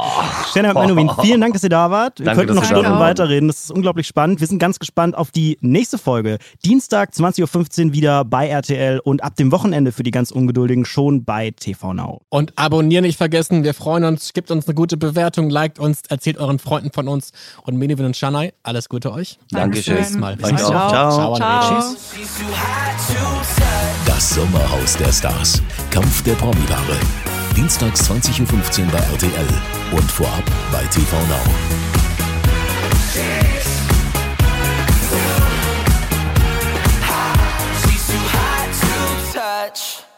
Stefan Menowin, vielen Dank, dass ihr da wart. Wir Danke, könnten noch Stunden weiterreden. Das ist unglaublich spannend. Wir sind ganz gespannt auf die nächste Folge. Dienstag, 20.15 Uhr wieder bei RTL und ab dem Wochenende für die ganz Ungeduldigen schon bei TV Now. Und abonnieren nicht vergessen. Wir freuen uns. Gebt uns eine gute Bewertung, liked uns, erzählt euren Freunden von uns. Und Menewin und Shanai, alles Gute euch. Dankeschön. Bis mal. Bis. Ciao. Ciao. Ciao. Tschüss. Das Sommerhaus der Stars. Kampf der Promi-Paare. Dienstags 20.15 Uhr bei RTL und vorab bei TV Now. much.